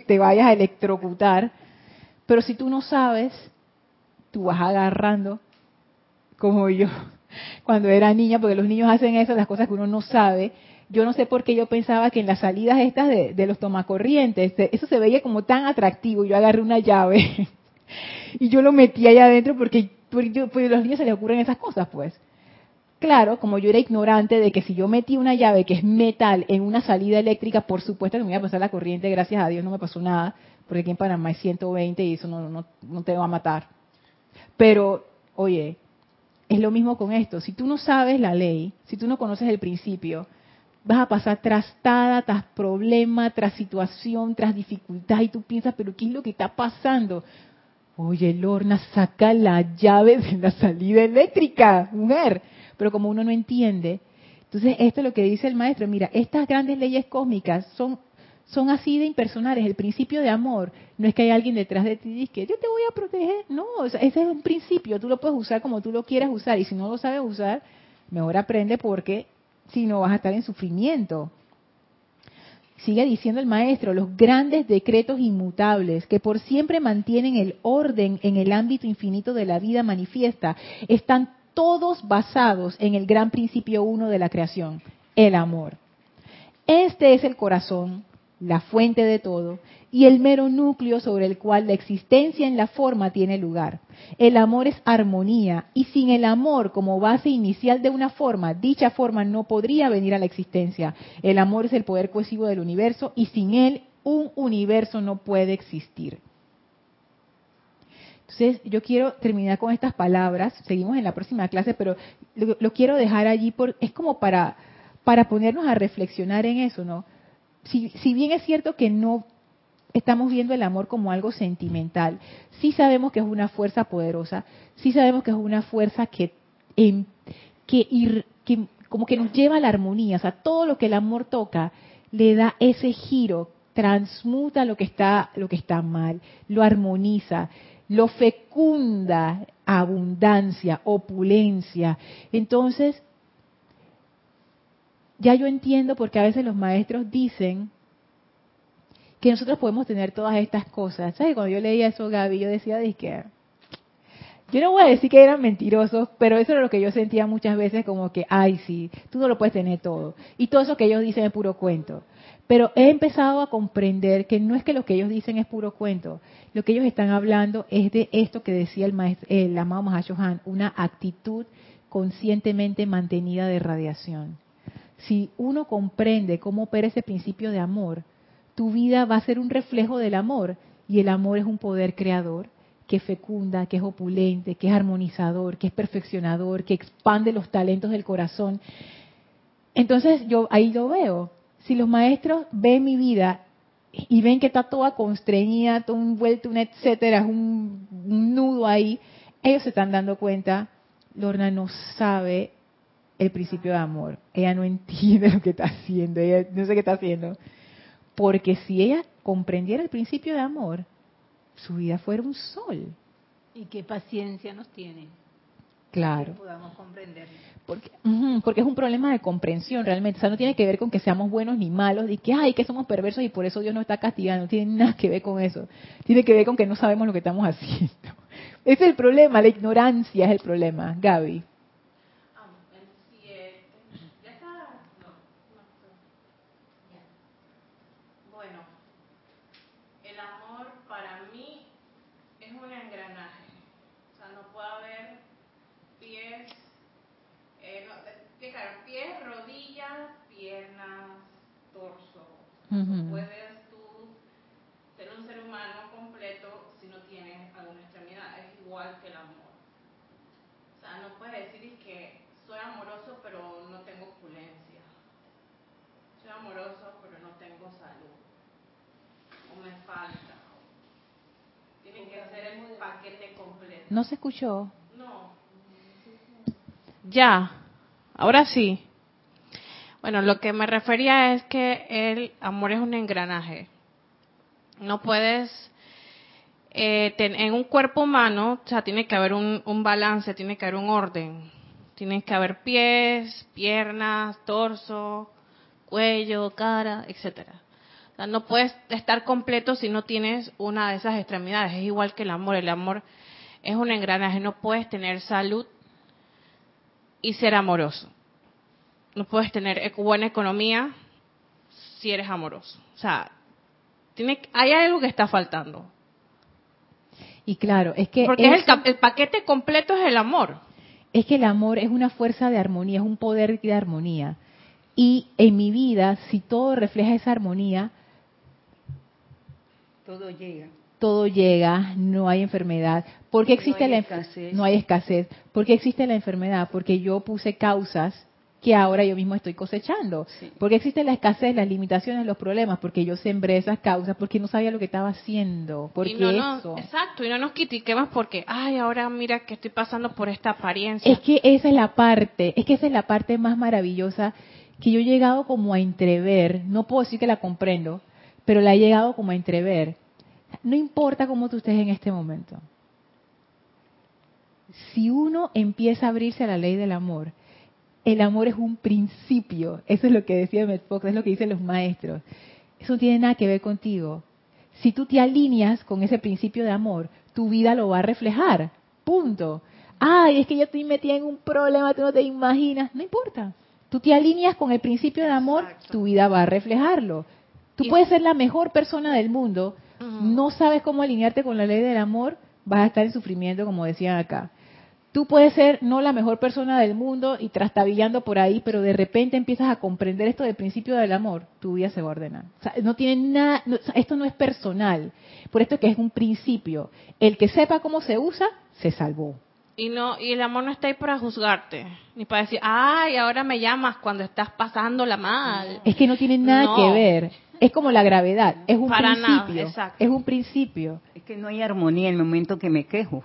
te vayas a electrocutar. Pero si tú no sabes, tú vas agarrando, como yo, cuando era niña, porque los niños hacen eso, las cosas que uno no sabe. Yo no sé por qué yo pensaba que en las salidas estas de, de los tomacorrientes, eso se veía como tan atractivo. Yo agarré una llave y yo lo metí allá adentro porque, porque, porque a los niños se les ocurren esas cosas, pues. Claro, como yo era ignorante de que si yo metí una llave que es metal en una salida eléctrica, por supuesto que me iba a pasar la corriente, gracias a Dios no me pasó nada, porque aquí en Panamá es 120 y eso no, te va a matar. Pero, oye, es lo mismo con esto. Si tú no sabes la ley, si tú no conoces el principio, vas a pasar trastada, tras problema, tras situación, tras dificultad, y tú piensas, pero ¿qué es lo que está pasando? Oye, Lorna, saca la llave de la salida eléctrica, mujer. Pero como uno no entiende, entonces esto es lo que dice el maestro, mira, estas grandes leyes cósmicas son son así de impersonales. El principio de amor no es que hay alguien detrás de ti y que yo te voy a proteger. No, ese es un principio. Tú lo puedes usar como tú lo quieras usar. Y si no lo sabes usar, mejor aprende porque si no vas a estar en sufrimiento. Sigue diciendo el maestro, los grandes decretos inmutables que por siempre mantienen el orden en el ámbito infinito de la vida manifiesta, están todos basados en el gran principio uno de la creación, el amor. Este es el corazón la fuente de todo, y el mero núcleo sobre el cual la existencia en la forma tiene lugar. El amor es armonía, y sin el amor como base inicial de una forma, dicha forma no podría venir a la existencia. El amor es el poder cohesivo del universo, y sin él un universo no puede existir. Entonces, yo quiero terminar con estas palabras, seguimos en la próxima clase, pero lo, quiero dejar allí, por, es como para, para ponernos a reflexionar en eso, ¿no? si, bien es cierto que no estamos viendo el amor como algo sentimental, sí sabemos que es una fuerza poderosa, sí sabemos que es una fuerza que, que, como que nos lleva a la armonía, o sea, todo lo que el amor toca le da ese giro, transmuta lo que está, lo que está mal, lo armoniza, lo fecunda, abundancia, opulencia. Entonces, ya yo entiendo porque a veces los maestros dicen que nosotros podemos tener todas estas cosas. ¿Sabes? Cuando yo leía eso, Gaby, yo decía, de que yo no voy a decir que eran mentirosos, pero eso era lo que yo sentía muchas veces como que, ay, sí, tú no lo puedes tener todo. Y todo eso que ellos dicen es puro cuento. Pero he empezado a comprender que no es que lo que ellos dicen es puro cuento. Lo que ellos están hablando es de esto que decía el, maestro, el amado Mahashohan, una actitud conscientemente mantenida de radiación si uno comprende cómo opera ese principio de amor, tu vida va a ser un reflejo del amor y el amor es un poder creador que fecunda, que es opulente, que es armonizador, que es perfeccionador, que expande los talentos del corazón. Entonces yo ahí lo veo. Si los maestros ven mi vida y ven que está toda constreñida, todo envuelto, un etcétera, un, un nudo ahí, ellos se están dando cuenta, Lorna no sabe el principio de amor. Ella no entiende lo que está haciendo, ella no sé qué está haciendo. Porque si ella comprendiera el principio de amor, su vida fuera un sol. Y qué paciencia nos tiene. Claro. Que podamos comprender. Porque, porque es un problema de comprensión realmente. O sea, no tiene que ver con que seamos buenos ni malos, y que, ay, que somos perversos y por eso Dios nos está castigando. No tiene nada que ver con eso. Tiene que ver con que no sabemos lo que estamos haciendo. Ese es el problema, la ignorancia es el problema, Gaby. puedes tú ser un ser humano completo si no tienes alguna extremidad. Es igual que el amor. O sea, no puedes decir que soy amoroso pero no tengo opulencia. Soy amoroso pero no tengo salud. O me falta. Tiene que ser el paquete completo. ¿No se escuchó? No. Ya, ahora sí. Bueno, lo que me refería es que el amor es un engranaje. No puedes, eh, en un cuerpo humano, o sea, tiene que haber un, balance, tiene que haber un orden. Tiene que haber pies, piernas, torso, cuello, cara, etcétera. Sea, no puedes estar completo si no tienes una de esas extremidades. Es igual que el amor. El amor es un engranaje. No puedes tener salud y ser amoroso no puedes tener buena economía si eres amoroso. O sea, tiene, hay algo que está faltando. Y claro, es que... Porque el, el, paquete completo es el amor. Es que el amor es una fuerza de armonía, es un poder de armonía. Y en mi vida, si todo refleja esa armonía... Todo llega. Todo llega, no hay enfermedad. ¿Por qué existe la escasez? No hay escasez. ¿Por qué existe la enfermedad? Porque yo puse causas que ahora yo mismo estoy cosechando. Porque existe la escasez, las limitaciones, los problemas, porque yo sembré esas causas, porque no sabía lo que estaba haciendo. Porque eso. exacto, y no nos critiquemos porque, ay, ahora mira que estoy pasando por esta apariencia. Es que esa es la parte, es que esa es la parte más maravillosa que yo he llegado como a entrever, no puedo decir que la comprendo, pero la he llegado como a entrever. No importa cómo tú estés en este momento. Si uno empieza a abrirse a la ley del amor, el amor es un principio. Eso es lo que decía es lo que dicen los maestros. Eso no tiene nada que ver contigo. Si tú te alineas con ese principio de amor, tu vida lo va a reflejar. Punto. Ay, es que yo estoy metida en un problema, tú no te imaginas. No importa. Tú te alineas con el principio de amor, tu vida va a reflejarlo. Tú puedes ser la mejor persona del mundo, no sabes cómo alinearte con la ley del amor, vas a estar en sufrimiento, como decían acá. Tú puedes ser no la mejor persona del mundo y trastabillando por ahí, pero de repente empiezas a comprender esto del principio del amor, tu vida se va a ordenar. O sea, no tiene nada, esto no es personal. Por esto es que es un principio. El que sepa cómo se usa, se salvó. Y no y el amor no está ahí para juzgarte, ni para decir, "Ay, ahora me llamas cuando estás pasándola mal." Es que no tiene nada que ver. Es como la gravedad, es un principio. es un principio. Es que no hay armonía en el momento que me quejo.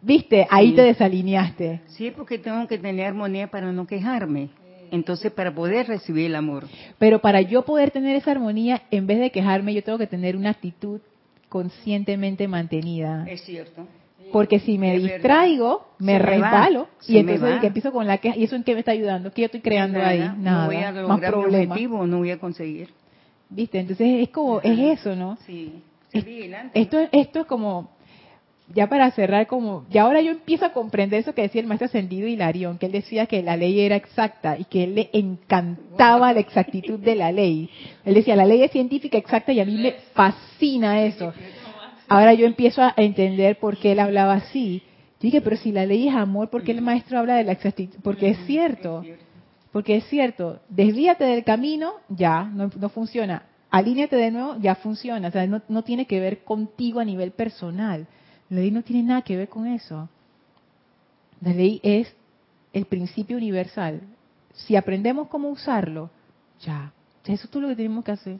¿Viste? Ahí te desalineaste. Sí, porque tengo que tener armonía para no quejarme. Entonces, para poder recibir el amor. Pero para yo poder tener esa armonía, en vez de quejarme, yo tengo que tener una actitud conscientemente mantenida. Es cierto. Porque si me distraigo, me resbalo y entonces empiezo con la queja. ¿Y eso en qué me está ayudando? ¿Qué yo estoy creando ahí? Nada. No voy a lograr mi objetivo, no voy a conseguir. ¿Viste? Entonces es como, es eso, ¿no? Sí. esto, esto es como, ya para cerrar, como, ya ahora yo empiezo a comprender eso que decía el maestro ascendido Hilarión, que él decía que la ley era exacta y que él le encantaba la exactitud de la ley. Él decía, la ley es científica exacta y a mí me fascina eso. Ahora yo empiezo a entender por qué él hablaba así. Yo dije, pero si la ley es amor, ¿por qué el maestro habla de la exactitud? Porque es cierto. Porque es cierto. Desvíate del camino, ya, no, funciona. Alíñate de nuevo, ya funciona. O sea, no, no tiene que ver contigo a nivel personal. La ley no tiene nada que ver con eso. La ley es el principio universal. Si aprendemos cómo usarlo, ya. Eso es todo lo que tenemos que hacer.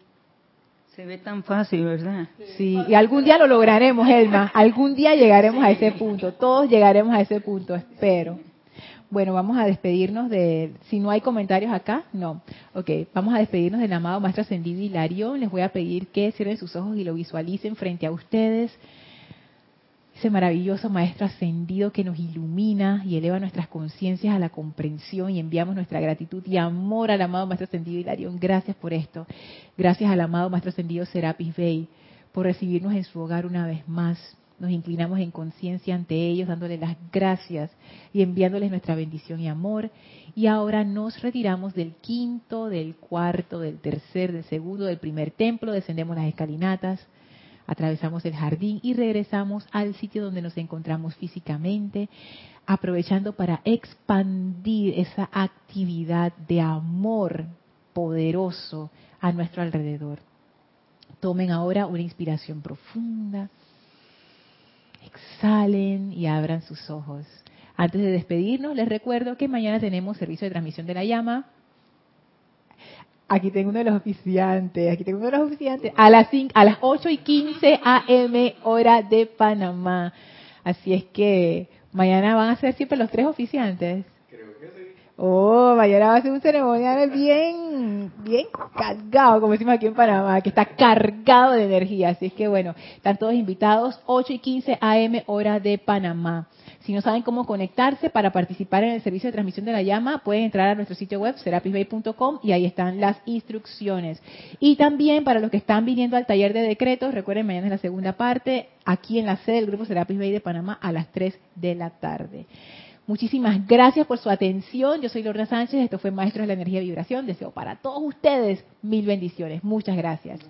Se ve tan fácil, ¿verdad? Sí, y algún día lo lograremos, Elma. Algún día llegaremos a ese punto. Todos llegaremos a ese punto, espero. Bueno, vamos a despedirnos de... Si no hay comentarios acá, no. Ok, vamos a despedirnos del amado Maestro Ascendido Hilarión. Les voy a pedir que cierren sus ojos y lo visualicen frente a ustedes ese maravilloso Maestro ascendido que nos ilumina y eleva nuestras conciencias a la comprensión y enviamos nuestra gratitud y amor al amado Maestro ascendido Hilarión. Gracias por esto. Gracias al amado Maestro ascendido Serapis Bey por recibirnos en su hogar una vez más. Nos inclinamos en conciencia ante ellos, dándoles las gracias y enviándoles nuestra bendición y amor. Y ahora nos retiramos del quinto, del cuarto, del tercer, del segundo, del primer templo, descendemos las escalinatas atravesamos el jardín y regresamos al sitio donde nos encontramos físicamente, aprovechando para expandir esa actividad de amor poderoso a nuestro alrededor. Tomen ahora una inspiración profunda, exhalen y abran sus ojos. Antes de despedirnos, les recuerdo que mañana tenemos servicio de transmisión de la llama Aquí tengo uno de los oficiantes, aquí tengo uno de los oficiantes, a las, a las 8 y 15 a.m. hora de Panamá. Así es que mañana van a ser siempre los tres oficiantes. Oh, mañana va a ser un ceremonial bien, bien cargado, como decimos aquí en Panamá, que está cargado de energía. Así es que bueno, están todos invitados, 8 y 15 a.m. hora de Panamá. Si no saben cómo conectarse para participar en el servicio de transmisión de la llama, pueden entrar a nuestro sitio web serapisbay.com y ahí están las instrucciones. Y también para los que están viniendo al taller de decretos, recuerden, mañana es la segunda parte, aquí en la sede del Grupo Serapis Bay de Panamá a las 3 de la tarde. Muchísimas gracias por su atención. Yo soy Lorna Sánchez, esto fue Maestros de la Energía y Vibración. Deseo para todos ustedes mil bendiciones. Muchas gracias.